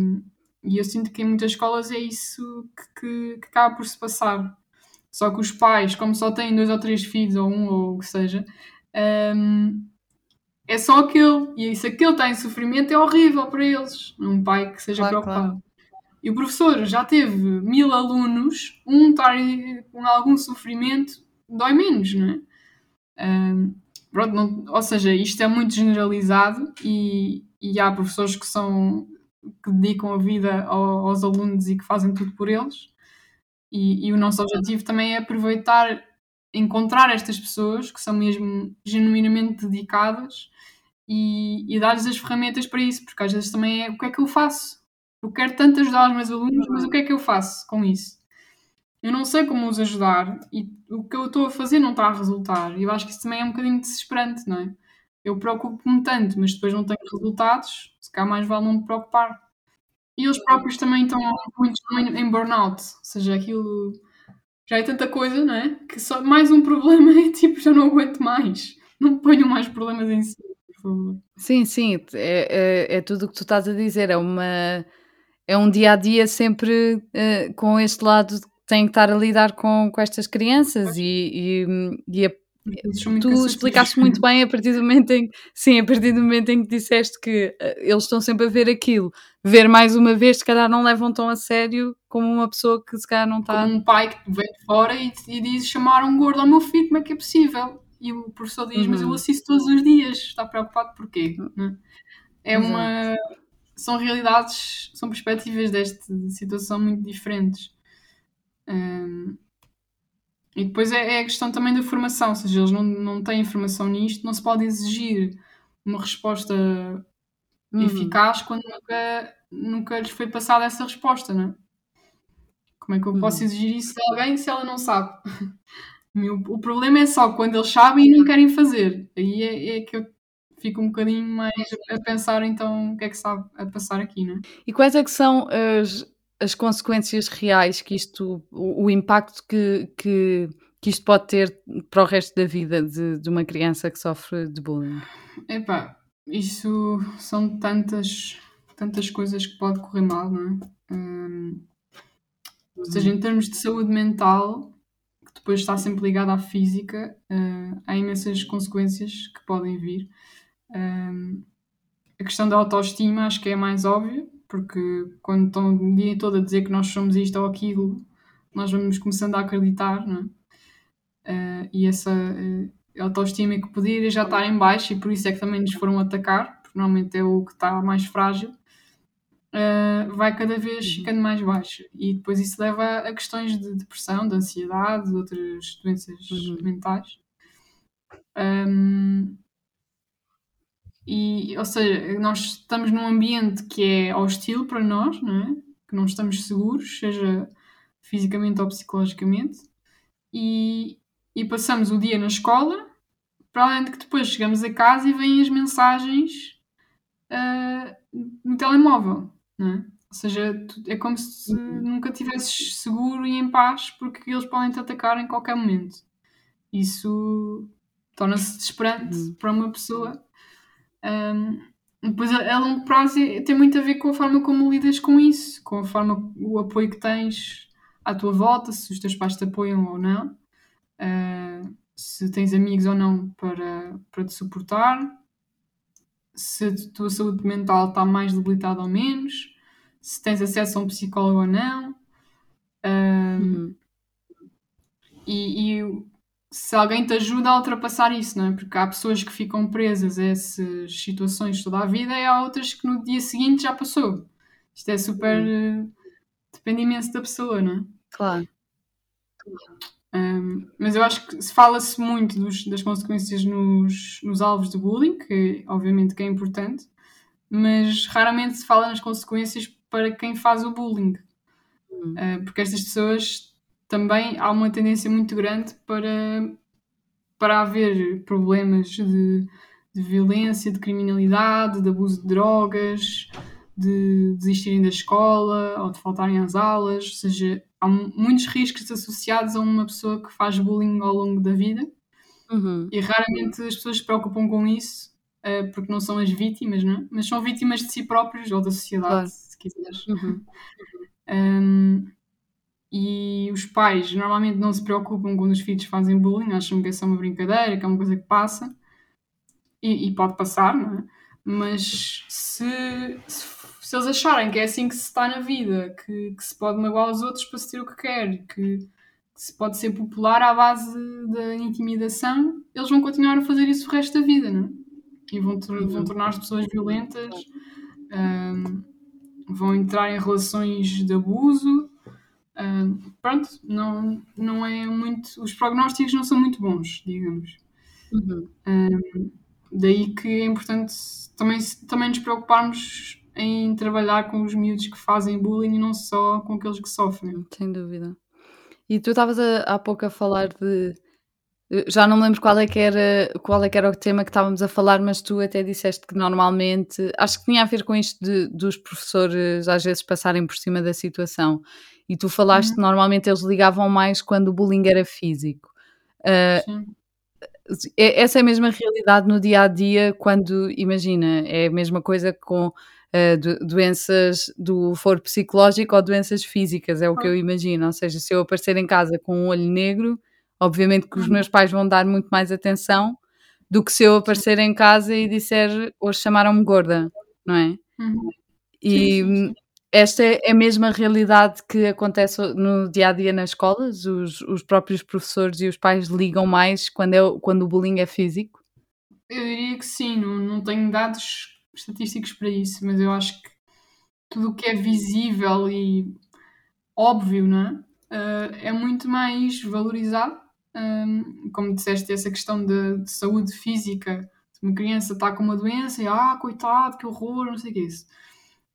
e eu sinto que em muitas escolas é isso que, que, que, acaba por se passar. Só que os pais, como só têm dois ou três filhos, ou um, ou o que seja, um, é só aquele. E se aquele está em sofrimento é horrível para eles. Um pai que seja claro, preocupado. Claro. E o professor já teve mil alunos, um estar com algum sofrimento, dói menos, não é? Um, pronto, não, ou seja, isto é muito generalizado e, e há professores que são que dedicam a vida ao, aos alunos e que fazem tudo por eles. E, e, o nosso objetivo também é aproveitar, encontrar estas pessoas que são mesmo genuinamente dedicadas e, e dar-lhes as ferramentas para isso, porque às vezes também é o que é que eu faço? Eu quero tanto ajudar os meus alunos, mas o que é que eu faço com isso? eu não sei como os ajudar e o que eu estou a fazer não está a resultar. E eu acho que isso também é um bocadinho desesperante, não é? Eu preocupo-me tanto, mas depois não tenho resultados, se cá mais vale não me preocupar. E eles próprios também estão muito em burnout, ou seja, aquilo já é tanta coisa, não é? Que só mais um [laughs] problema é tipo, já não aguento mais. Não ponho mais problemas em si, por favor. Sim, sim, é, é, é tudo o que tu estás a dizer, é uma. É um dia a dia sempre uh, com este lado têm que estar a lidar com, com estas crianças e, e, e, a, tu explicaste muito bem a partir do momento em sim, a partir do momento em que disseste que uh, eles estão sempre a ver aquilo, ver mais uma vez, se calhar não levam tão a sério como uma pessoa que se calhar não está. Como um pai que vem de fora e, e diz chamar um gordo ao meu filho, como é que é possível? E o professor diz, uhum. mas eu uhum. assisto todos os dias, está preocupado porquê? Uhum. É Exato. uma. São realidades, são perspectivas desta situação muito diferentes. Um, e depois é, é, a questão também da formação, ou seja, eles não, não têm informação nisto, não se pode exigir uma resposta uhum. eficaz quando nunca, nunca lhes foi passada essa resposta, não é? Como é que eu posso uhum. exigir isso de alguém se ela não sabe? [laughs] o problema é só quando eles sabem e não querem fazer. Aí é, é que eu fico um bocadinho mais a pensar então o que é que sabe a passar aqui, não é? E quais é que são as, as consequências reais que isto, o, o impacto que, que, que, isto pode ter para o resto da vida de, de uma criança que sofre de bullying? Epá, isso são tantas, tantas coisas que pode correr mal, não é? Hum, ou seja, em termos de saúde mental, que depois está sempre ligada à física, uh, há imensas consequências que podem vir. Um, a questão da autoestima acho que é mais óbvia, porque quando estão o dia todo a dizer que nós somos isto ou aquilo, nós vamos começando a acreditar, não é? Uh, e essa uh, autoestima que poderia já estar em baixo e por isso é que também nos foram atacar, porque normalmente é o que está mais frágil, uh, vai cada vez uhum. ficando mais baixo. E depois isso leva a questões de depressão, de ansiedade, de outras doenças uhum. mentais. Um, e, ou seja, nós estamos num ambiente que é hostil para nós, não é? que não estamos seguros, seja fisicamente ou psicologicamente, e, e passamos o dia na escola, para além de que depois chegamos a casa e vêm as mensagens uh, no telemóvel. Não é? Ou seja, é como se uhum. nunca estivesses seguro e em paz, porque eles podem te atacar em qualquer momento. Isso torna-se desesperante uhum. para uma pessoa um, depois, a, a, longo prazo, é, tem muito a ver com a forma como lidas com isso, com a forma, o apoio que tens à tua volta, se os teus pais te apoiam ou não, uh, se tens amigos ou não para, para te suportar, se a tua saúde mental está mais debilitada ou menos, se tens acesso a um psicólogo ou não. uhum. E, e se alguém te ajuda a ultrapassar isso, não é? Porque há pessoas que ficam presas a essas situações toda a vida e há outras que no dia seguinte já passou. Isto é super. Uh, depende imenso da pessoa, não é? Claro. Um, mas eu acho que se fala-se muito dos, das consequências nos, nos alvos de bullying, que obviamente que é importante, mas raramente se fala nas consequências para quem faz o bullying. Uh, porque estas pessoas também há uma tendência muito grande para, para haver problemas de, de violência, de criminalidade, de abuso de drogas, de desistirem da escola ou de faltarem às aulas, ou seja, há muitos riscos associados a uma pessoa que faz bullying ao longo da vida uhum. e raramente as pessoas se preocupam com isso uh, porque não são as vítimas, não é? mas são vítimas de si próprios ou da sociedade, claro. se quiseres. Uhum. Um, e os pais normalmente não se preocupam quando os filhos fazem bullying, acham que é só uma brincadeira, que é uma coisa que passa e, e pode passar, não é? Mas se, se, se, eles acharem que é assim que se está na vida, que, que se pode magoar os outros para se ter o que quer, que, que se pode ser popular à base da intimidação, eles vão continuar a fazer isso o resto da vida, não é? E vão, vão tornar as pessoas violentas, um, vão entrar em relações de abuso pronto, não, não é muito. Os prognósticos não são muito bons, digamos. Uhum. daí que é importante também, também nos preocuparmos em trabalhar com os miúdos que fazem bullying e não só com aqueles que sofrem. Sem dúvida. E tu estavas há pouco a falar de. Já não me lembro qual é, que era, qual é que era o tema que estávamos a falar, mas tu até disseste que normalmente. Acho que tinha a ver com isto de, dos professores às vezes passarem por cima da situação. E tu falaste uhum. que normalmente eles ligavam mais quando o bullying era físico. Uh, essa é a mesma realidade no dia a dia, quando, imagina, é a mesma coisa com uh, doenças do foro psicológico ou doenças físicas, é o que eu imagino. Ou seja, se eu aparecer em casa com um olho negro, Obviamente que os meus pais vão dar muito mais atenção do que se eu aparecer em casa e disser hoje chamaram-me gorda, não é? Uhum. E Sim, sim, sim. Esta é a mesma realidade que acontece no dia a dia nas escolas? Os, os próprios professores e os pais ligam mais quando, é, quando o bullying é físico? Eu diria que sim, não, não tenho dados estatísticos para isso, mas eu acho que tudo o que é visível e óbvio, não é? Uh, é muito mais valorizado. Um, como disseste, essa questão de, de, saúde física. Se uma criança está com uma doença e, ah, coitado, que horror, não sei o que é isso.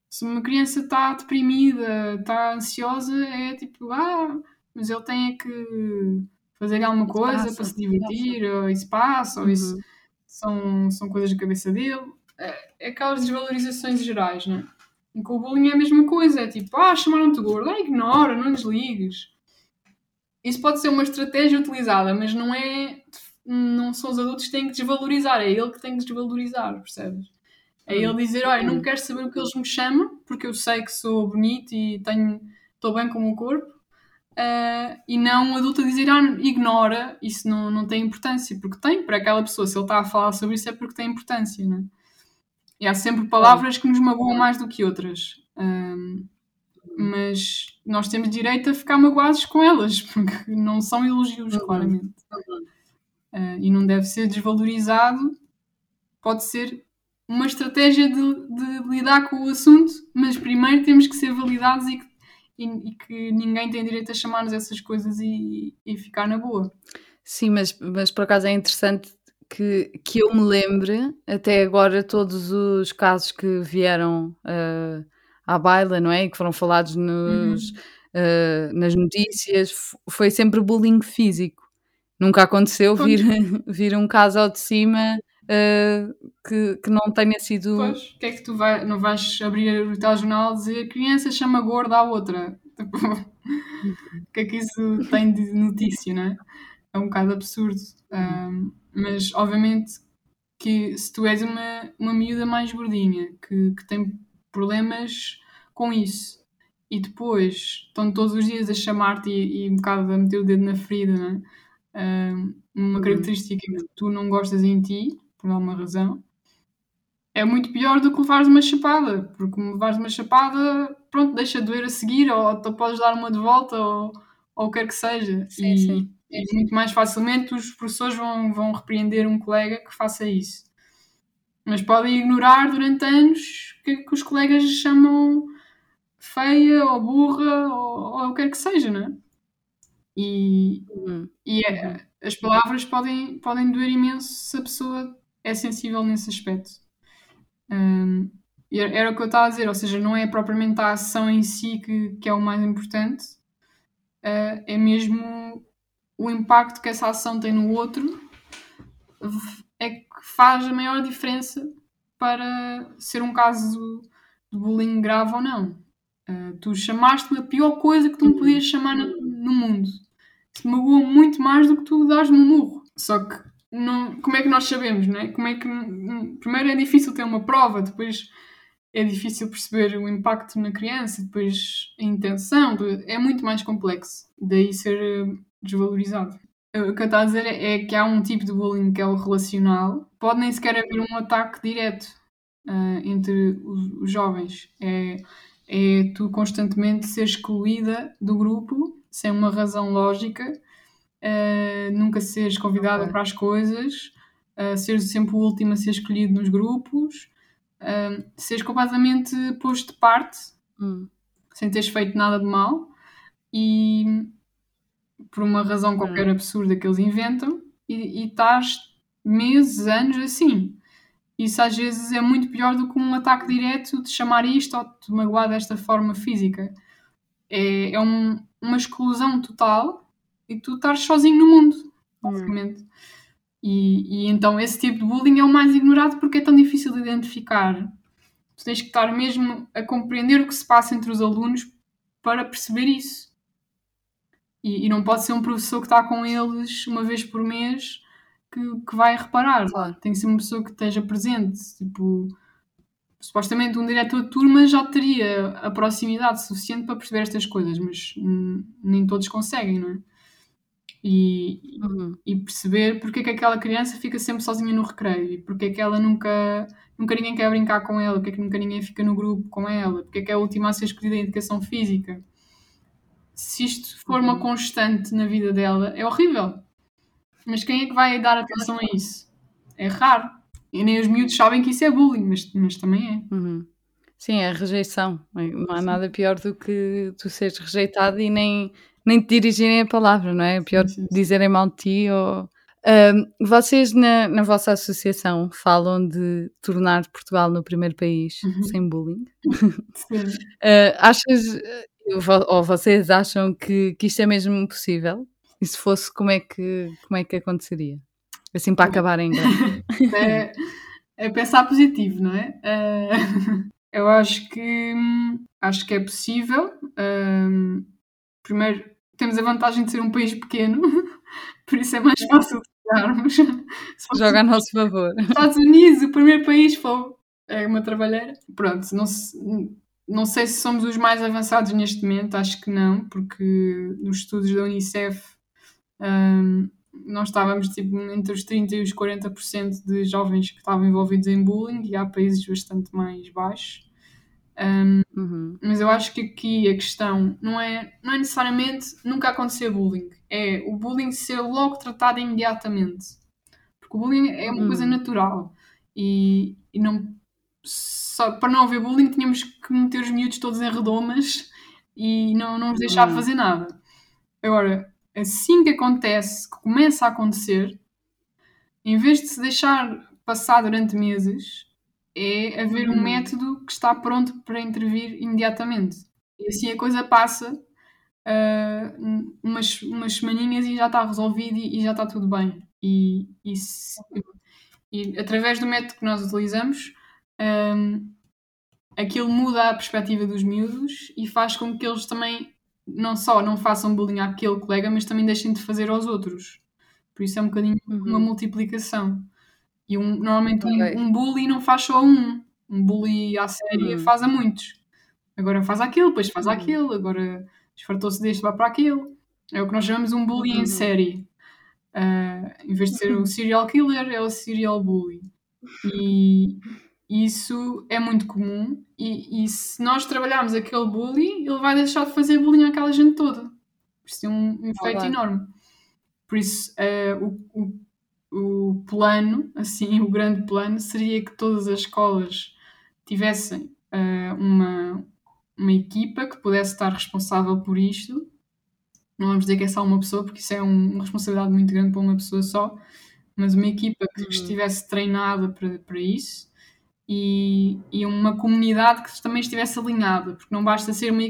Se uma criança está deprimida, está ansiosa, é tipo, ah, mas ele tem é que fazer alguma coisa para se divertir, ou isso passa, ou uhum. isso são, são coisas da cabeça dele. É, é aquelas desvalorizações gerais, não é? E com o bullying é a mesma coisa, é tipo, ah, chamaram-te gordo, ah, ignora, não desligues. Isso pode ser uma estratégia utilizada, mas não é. Não são os adultos que têm que desvalorizar, é ele que tem que desvalorizar, percebes? É ele dizer, olha, não quero saber o que eles me chamam, porque eu sei que sou bonito e tenho, estou bem com o meu corpo, uh, e não um adulto a dizer, ah, ignora, isso não, não tem importância, porque tem para aquela pessoa, se ele está a falar sobre isso é porque tem importância, não é? E há sempre palavras que nos magoam mais do que outras. Um, mas nós temos direito a ficar magoados com elas, [laughs] porque não são elogios, uhum. claramente. Uh, e não deve ser desvalorizado. Pode ser uma estratégia de, de, lidar com o assunto, mas primeiro temos que ser validados e, e, e que ninguém tem direito a chamar-nos essas coisas e, e, ficar na boa. Sim, mas, mas por acaso é interessante que, que eu me lembre, até agora, todos os casos que vieram uh, à baila, não é? E que foram falados nos, uhum. uh, nas notícias, foi sempre bullying físico. Nunca aconteceu vir, [laughs] vir um caso ao de cima uh, que, que não tenha sido. Pois, o que é que tu vai, não vais abrir o telejornal e dizer criança chama gorda à outra? [laughs] Tipo, o que é que isso tem de notícia, não é? É um bocado absurdo. Um, mas, obviamente, que se tu és uma, uma miúda mais gordinha, que, que tem problemas com isso, e depois estão todos os dias a chamar-te e, e um bocado a meter o dedo na ferida, não é? uma uhum. característica que tu não gostas em ti, por alguma razão, é muito pior do que levares uma chapada, porque levares uma chapada, pronto, deixa doer a seguir, ou tu podes dar uma de volta, ou, ou o que quer que seja. Sim, e, sim é muito mais facilmente os professores vão, vão repreender um colega que faça isso. Mas podem ignorar durante anos que, que os colegas chamam feia ou burra ou, ou o que quer que seja, não é? E, uhum. e é, as palavras podem, podem doer imenso se a pessoa é sensível nesse aspecto. Um, era o que eu estava a dizer, ou seja, não é propriamente a ação em si que, que é o mais importante, uh, é mesmo o impacto que essa ação tem no outro é que faz a maior diferença para ser um caso de bullying grave ou não. Uh, tu chamaste-me a pior coisa que tu me podias chamar no, no mundo. Me magoa muito mais do que tu dás-me um murro. Só que não, como é que nós sabemos, não é? Como é que primeiro é difícil ter uma prova, depois é difícil perceber o impacto na criança, depois a intenção, é muito mais complexo. Daí ser desvalorizado. O que eu estou a dizer é que há um tipo de bullying que é o relacional. Pode nem sequer haver um ataque direto uh, entre os, os, jovens. É, é tu constantemente ser excluída do grupo sem uma razão lógica, uh, nunca seres convidada okay. para as coisas, uh, seres sempre o último a ser escolhido nos grupos, uh, seres completamente posto de parte, mm. sem teres feito nada de mal. E por uma razão qualquer hum. absurda que eles inventam, e, e estás meses, anos assim. Isso às vezes é muito pior do que um ataque direto de chamar isto ou de magoar desta forma física. É, é um, uma exclusão total e tu estás sozinho no mundo, hum. basicamente. Hum. E, e, então esse tipo de bullying é o mais ignorado porque é tão difícil de identificar. Tu tens que estar mesmo a compreender o que se passa entre os alunos para perceber isso. E, e, não pode ser um professor que está com eles uma vez por mês que, que vai reparar. Claro. Tem que ser uma pessoa que esteja presente. Tipo, supostamente um diretor de turma já teria a proximidade suficiente para perceber estas coisas, mas nem todos conseguem, não é? E, Uhum. e perceber porque é que aquela criança fica sempre sozinha no recreio e porque é que ela nunca, nunca ninguém quer brincar com ela, porque é que nunca ninguém fica no grupo com ela, porque é que é a última a ser escolhida em educação física. Se isto for uma Uhum. constante na vida dela, é horrível. Mas quem é que vai dar atenção a isso? É raro. E nem os miúdos sabem que isso é bullying, mas, mas também é. Uhum. Sim, é a rejeição. Não há nada pior do que tu seres rejeitado e nem, nem te dirigirem a palavra, não é? Pior Sim, sim. dizerem mal de ti ou. Ahm, vocês na, na vossa associação falam de tornar Portugal no primeiro país Uhum. sem bullying? Sim. [laughs] Ah, achas, ou vocês acham que, que isto é mesmo possível? E se fosse, como é que, como é que aconteceria? Assim para acabar em [laughs] é, é pensar positivo, não é? Eh, [laughs] eu acho que hum, acho que é possível. Hum, primeiro, temos a vantagem de ser um país pequeno, [laughs] por isso é mais fácil fosse [laughs] Joga a nosso favor. [laughs] Estados Unidos, o primeiro país, foi é uma trabalheira. Pronto, não, se- não sei se somos os mais avançados neste momento, acho que não, porque nos estudos da Unicef hum, nós estávamos tipo, entre os 30% e os 40% de jovens que estavam envolvidos em bullying e há países bastante mais baixos. Hum, Uhum. mas eu acho que aqui a questão não é, não é necessariamente nunca acontecer bullying, é o bullying ser logo tratado imediatamente. Porque o bullying é uma coisa Hum. natural e, e não, só, para não haver bullying tínhamos que meter os miúdos todos em redomas e não, não os deixar Hum. fazer nada. Agora, assim que acontece, que começa a acontecer, em vez de se deixar passar durante meses, é haver um Hum. método que está pronto para intervir imediatamente. E assim a coisa passa ah, umas, umas semaninhas e já está resolvido e, e já está tudo bem. E, e, se- e através do método que nós utilizamos, hum, aquilo muda a perspectiva dos miúdos e faz com que eles também não só não façam bullying àquele colega, mas também deixem de fazer aos outros. Por isso é um bocadinho uma Uhum. multiplicação. E um, normalmente um, um bully não faz só a um. Um bully à séria Uhum. faz a muitos. Agora faz aquilo, depois faz Uhum. aquilo, agora esfartou-se deste, vai para aquilo. É o que nós chamamos um bully Uhum. em série. Ah, em vez de ser o [laughs] serial killer, é o serial bully. E isso é muito comum. E, e se nós trabalharmos aquele bully, ele vai deixar de fazer bullying àquela gente toda. Isso tem um, efeito enorme. Por isso, ah, o, o, o plano, assim, o grande plano, seria que todas as escolas tivessem ah, uma, uma equipa que pudesse estar responsável por isto. Não vamos dizer que é só uma pessoa, porque isso é um- uma responsabilidade muito grande para uma pessoa só, mas uma equipa que Uhum. estivesse treinada para, para isso e, e uma comunidade que também estivesse alinhada, porque não basta ser uma,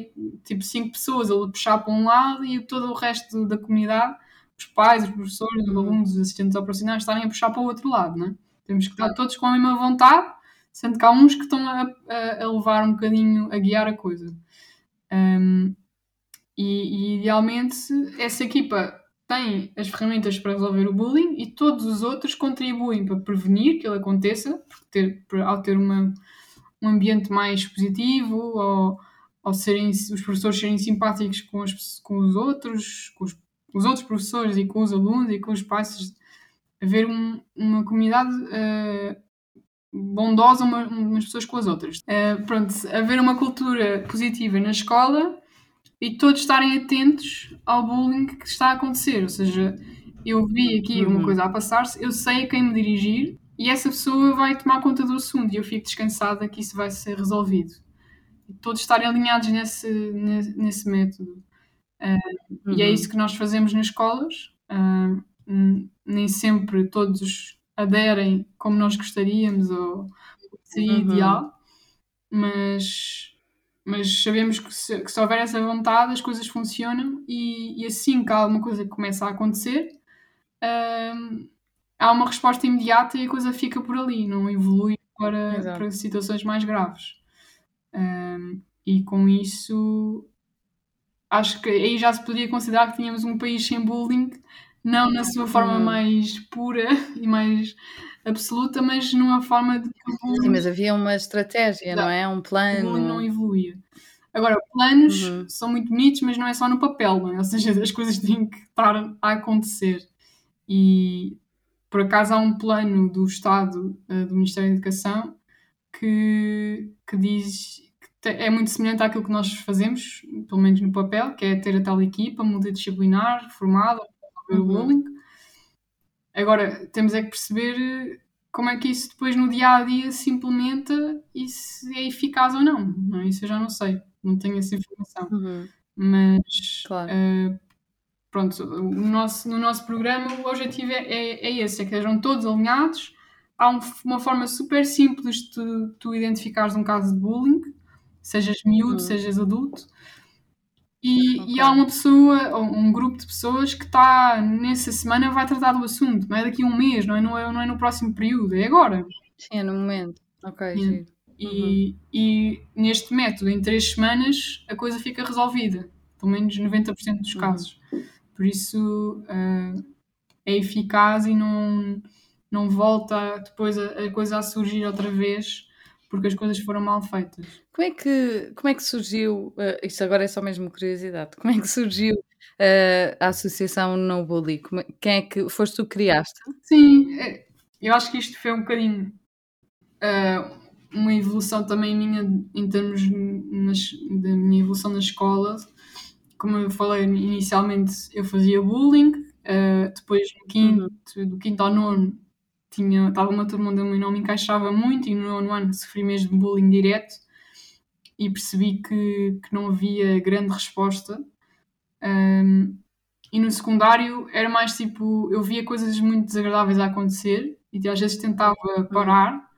tipo cinco pessoas a puxar para um lado e todo o resto da comunidade, os pais, os professores, os alunos, os assistentes operacionais, estarem a puxar para o outro lado, não é? Temos que estar todos com a mesma vontade, sendo que há uns que estão a, a- a levar um bocadinho, a guiar a coisa. Um, e, e, idealmente essa equipa tem as ferramentas para resolver o bullying e todos os outros contribuem para prevenir que ele aconteça, porque ter, ao ter uma, um ambiente mais positivo, ou, ao serem, os professores serem simpáticos com, as- com os outros, com os, os outros professores e com os alunos e com os pais, haver um- uma comunidade eh, bondosa uma- umas pessoas com as outras. Eh, pronto, haver uma cultura positiva na escola e todos estarem atentos ao bullying que está a acontecer. Ou seja, eu vi aqui uma Uhum. coisa a passar-se, eu sei a quem me dirigir e essa pessoa vai tomar conta do assunto e eu fico descansada que isso vai ser resolvido. E todos estarem alinhados nesse, nesse, nesse método. E é Uhum. isso que nós fazemos nas escolas. Hum, nem sempre todos aderem como nós gostaríamos ou seria Uhum. ideal, mas, mas sabemos que se, que se houver essa vontade as coisas funcionam e, e assim que alguma coisa começa a acontecer hum, há uma resposta imediata e a coisa fica por ali, não evolui para, para situações mais graves. Hum, e com isso acho que aí já se poderia considerar que tínhamos um país sem bullying, não na sua forma Hum. mais pura e mais absoluta, mas numa forma de Sim, mas havia uma estratégia, não é? Um o bullying não plano. evoluía. Agora, planos uhum. são muito bonitos, mas não é só no papel, não é? Ou seja, as coisas têm que estar a acontecer. E por acaso há um plano do Estado, uh, do Ministério da Educação, que, que diz é muito semelhante àquilo que nós fazemos, pelo menos no papel, que é ter a tal equipa multidisciplinar, formada, resolver uhum. o bullying. Agora, temos é que perceber como é que isso depois no dia a dia se implementa e se é eficaz ou não. não é? Isso eu já não sei, não tenho essa informação. Uhum. Mas claro. uh, pronto, no nosso, no nosso programa o objetivo é, é, é esse, é que estejam todos alinhados. Há um, uma forma super simples de tu, tu identificares um caso de bullying, sejas miúdo, uhum. sejas adulto, e, okay. e, há uma pessoa, ou um grupo de pessoas que está nessa semana vai tratar do assunto, não é daqui a um mês, não é no, não é no próximo período, é agora. Sim, é no momento. Ok, e, e, uhum. e, neste método, em três semanas, a coisa fica resolvida, pelo menos 90% dos uhum. casos. Por isso uh, é eficaz e não, não volta depois a, a coisa a surgir outra vez porque as coisas foram mal feitas. Como é que, como é que surgiu, uh, isto agora é só mesmo curiosidade, como é que surgiu uh, a associação No Bully? Como, é, quem é que, foste tu que criaste? Sim, é, eu acho que isto foi um bocadinho uh, uma evolução também minha em termos nas, da minha evolução na escola. Como eu falei inicialmente, eu fazia bullying, depois no quinto, uhum. do quinto ao nono tinha, estava uma turma onde eu não me encaixava muito e no nono ano sofri mesmo bullying direto e percebi que, que não havia grande resposta. Um, e no secundário era mais tipo, eu via coisas muito desagradáveis a acontecer e às vezes tentava hum. parar,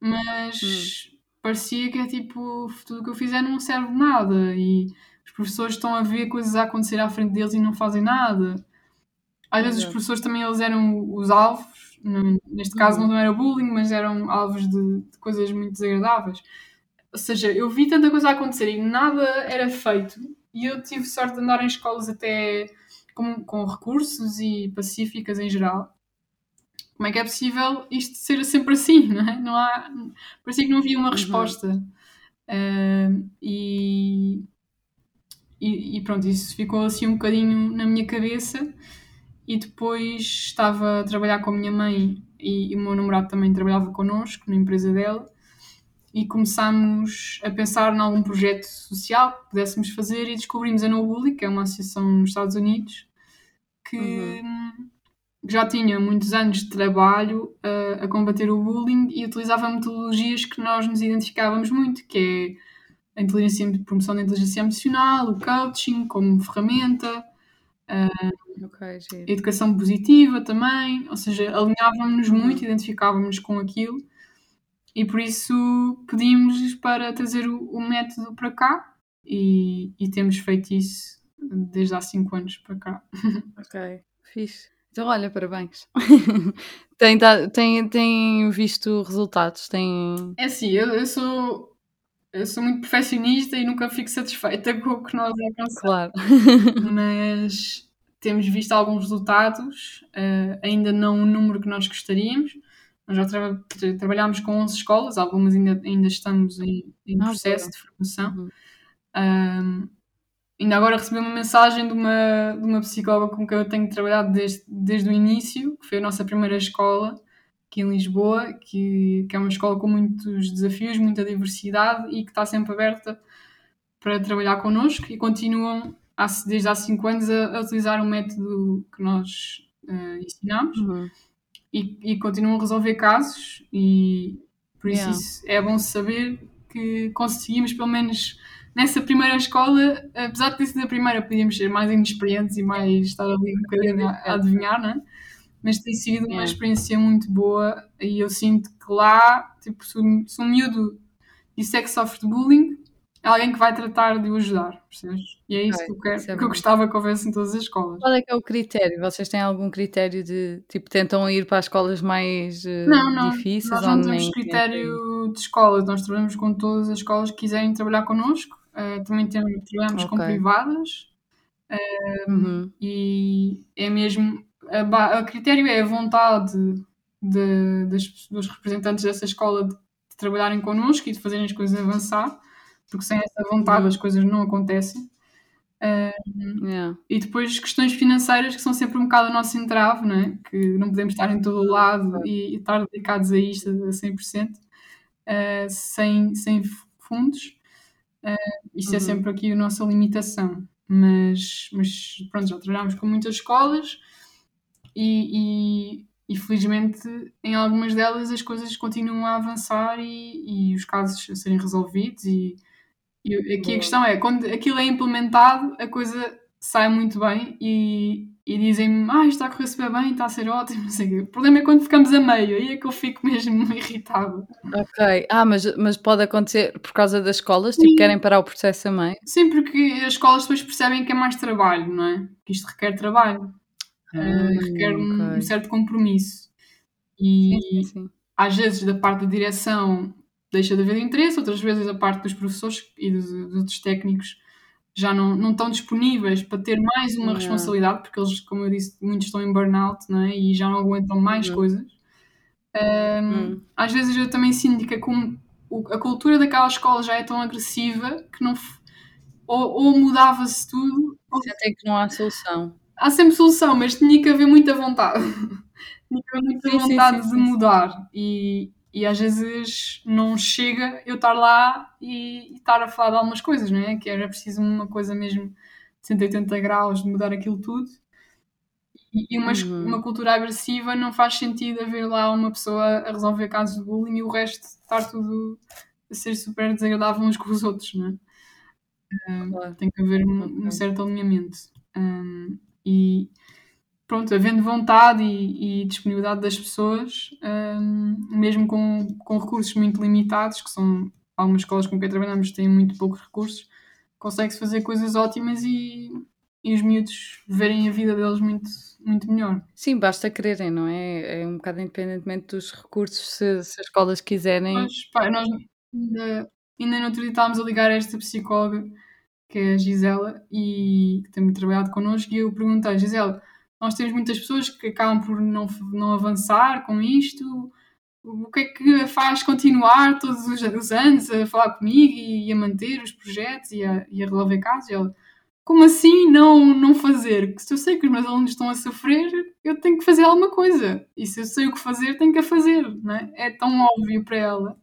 mas hum. parecia que é tipo, tudo o que eu fizer não serve de nada e os professores estão a ver coisas a acontecer à frente deles e não fazem nada. Às vezes os professores também eles eram os alvos neste caso uhum. não era bullying, mas eram alvos de, de, coisas muito desagradáveis. Ou seja, eu vi tanta coisa a acontecer e nada era feito. E eu tive sorte de andar em escolas até com, com recursos e pacíficas em geral. Como é que é possível isto ser sempre assim, [laughs] não é? Não há, parecia que não havia uma uhum. resposta. Uh, e, e, e, pronto, isso ficou assim um bocadinho na minha cabeça e depois estava a trabalhar com a minha mãe e, e o meu namorado também trabalhava connosco na empresa dela e começámos a pensar em algum projeto social que pudéssemos fazer e descobrimos a No Bully, que é uma associação nos Estados Unidos que uhum. já tinha muitos anos de trabalho a, a, combater o bullying e utilizava metodologias que nós nos identificávamos muito, que é a inteligência, a promoção da inteligência emocional, o coaching como ferramenta, Uh, okay, educação positiva também, ou seja, alinhávamos-nos muito, identificávamos com aquilo e por isso pedimos para trazer o, o método para cá e, e, temos feito isso desde há 5 anos para cá. [laughs] Ok, fixe. Então, olha, parabéns. [laughs] tem, tem, tem visto resultados? Tem... É assim, eu, eu sou eu sou muito perfeccionista e nunca fico satisfeita [laughs] com o que nós alcançamos. Claro. Mas temos visto alguns resultados, uh, ainda não o número que nós gostaríamos. Nós já tra trabalhámos com 11 escolas, algumas ainda, ainda estamos em, em ah, processo de formação. Uhum. Um, ainda agora recebi uma mensagem de uma, de uma psicóloga com quem eu tenho trabalhado desde, desde o início, que foi a nossa primeira escola, aqui em Lisboa, que, que é uma escola com muitos desafios, muita diversidade e que está sempre aberta para trabalhar connosco e continuam há, desde há 5 anos a, a, utilizar o método que nós uh, ensinamos uhum. e, e, continuam a resolver casos e por isso, yeah. isso é bom saber que conseguimos pelo menos nessa primeira escola, apesar de ter sido a primeira, podíamos ser mais inexperientes e mais estar ali um bocadinho a, a adivinhar, não é? mas tem sido uma experiência muito boa e eu sinto que lá, tipo, se um, se um miúdo disser que sofre de bullying, é alguém que vai tratar de o ajudar, percebes? E é isso okay, que eu quero, é que eu gostava que houvesse em todas as escolas. Qual é que é o critério? Vocês têm algum critério de, tipo, tentam ir para as escolas mais uh, não, não, difíceis? Nós não temos critério de escolas, nós trabalhamos com todas as escolas que quiserem trabalhar connosco, uh, também temos, trabalhamos okay. com privadas, uh, uhum. e é mesmo a, critério é a vontade de, das, dos representantes dessa escola de, de, trabalharem connosco e de fazerem as coisas avançar. Porque sem essa vontade as coisas não acontecem. Yeah. E depois questões financeiras que são sempre um bocado o nosso entrave, não é? Que não podemos estar em todo o lado e, e estar dedicados a isto a 100%, eh, sem, sem fundos. Eh, isto é Uhum. sempre aqui a nossa limitação. Mas, mas pronto, já trabalhámos com muitas escolas e, e, e felizmente em algumas delas as coisas continuam a avançar e, e os casos a serem resolvidos e, e aqui Boa. a questão é, quando aquilo é implementado, a coisa sai muito bem e, e dizem-me, ah, isto está a correr super bem, está a ser ótimo, [laughs] não sei o quê. O problema é quando ficamos a meio, aí é que eu fico mesmo [laughs] irritado. Ok. Ah, mas, mas pode acontecer por causa das escolas? Tipo, Sim. querem parar o processo a meio? Sim, porque as escolas depois percebem que é mais trabalho, não é? Que isto requer trabalho, Ah, requer um, ok. um certo compromisso. E Sim, sim, sim. às vezes da parte da direção deixa de haver interesse, outras vezes da parte dos professores e dos, dos outros técnicos já não, não estão disponíveis para ter mais uma responsabilidade, porque eles, como eu disse, muitos estão em burnout não é? e já não aguentam mais Uhum. coisas. Ahm, Hum. Às vezes eu também sinto que a, com- o- a cultura daquela escola já é tão agressiva que não ou, ou mudava-se tudo, ou Sentem que não há solução. há sempre solução, mas tinha que haver muita vontade. [laughs] tinha que haver muita Sim, vontade sim, de sim, sim. mudar. E, e às vezes não chega eu estar lá e, e estar a falar de algumas coisas, não é? Que era preciso uma coisa mesmo de 180 graus de mudar aquilo tudo. E, e uma, Uhum. uma cultura agressiva não faz sentido haver lá uma pessoa a resolver casos de bullying e o resto estar tudo a ser super desagradável uns com os outros, não é? Um, Claro. tem que haver um, um certo alinhamento. Um, e pronto, havendo vontade e, e disponibilidade das pessoas, um, mesmo com, com recursos muito limitados, que são algumas escolas com quem trabalhamos têm muito poucos recursos, consegue-se fazer coisas ótimas e, e os miúdos verem a vida deles muito, muito melhor. Sim, basta quererem, não é? É um bocado independentemente dos recursos, se, se as escolas quiserem. Mas, pá, nós ainda, ainda no outro dia estávamos a ligar a esta psicóloga, que é a Gisela, e que tem trabalhado connosco, e eu perguntei, Gisela, nós temos muitas pessoas que acabam por não, não avançar com isto, o que é que faz continuar todos os, os anos a falar comigo e a manter os projetos e a, e a casos? E como assim não, não fazer? Se eu sei que os meus alunos estão a sofrer, eu tenho que fazer alguma coisa. E se eu sei o que fazer, tenho que a fazer. Não é? é tão óbvio para ela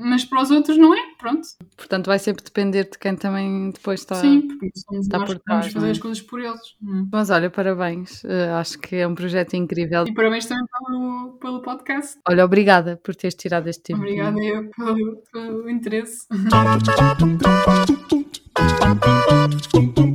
mas para os outros não é, pronto. Portanto, vai sempre depender de quem também depois está, Sim, porque somos está por trás. Vamos fazer é? as coisas por eles. Hum. Mas olha, parabéns, uh, acho que é um projeto incrível. E parabéns também pelo, pelo podcast. Olha, obrigada por teres tirado este tempo. Obrigada eu pelo, pelo interesse. [laughs]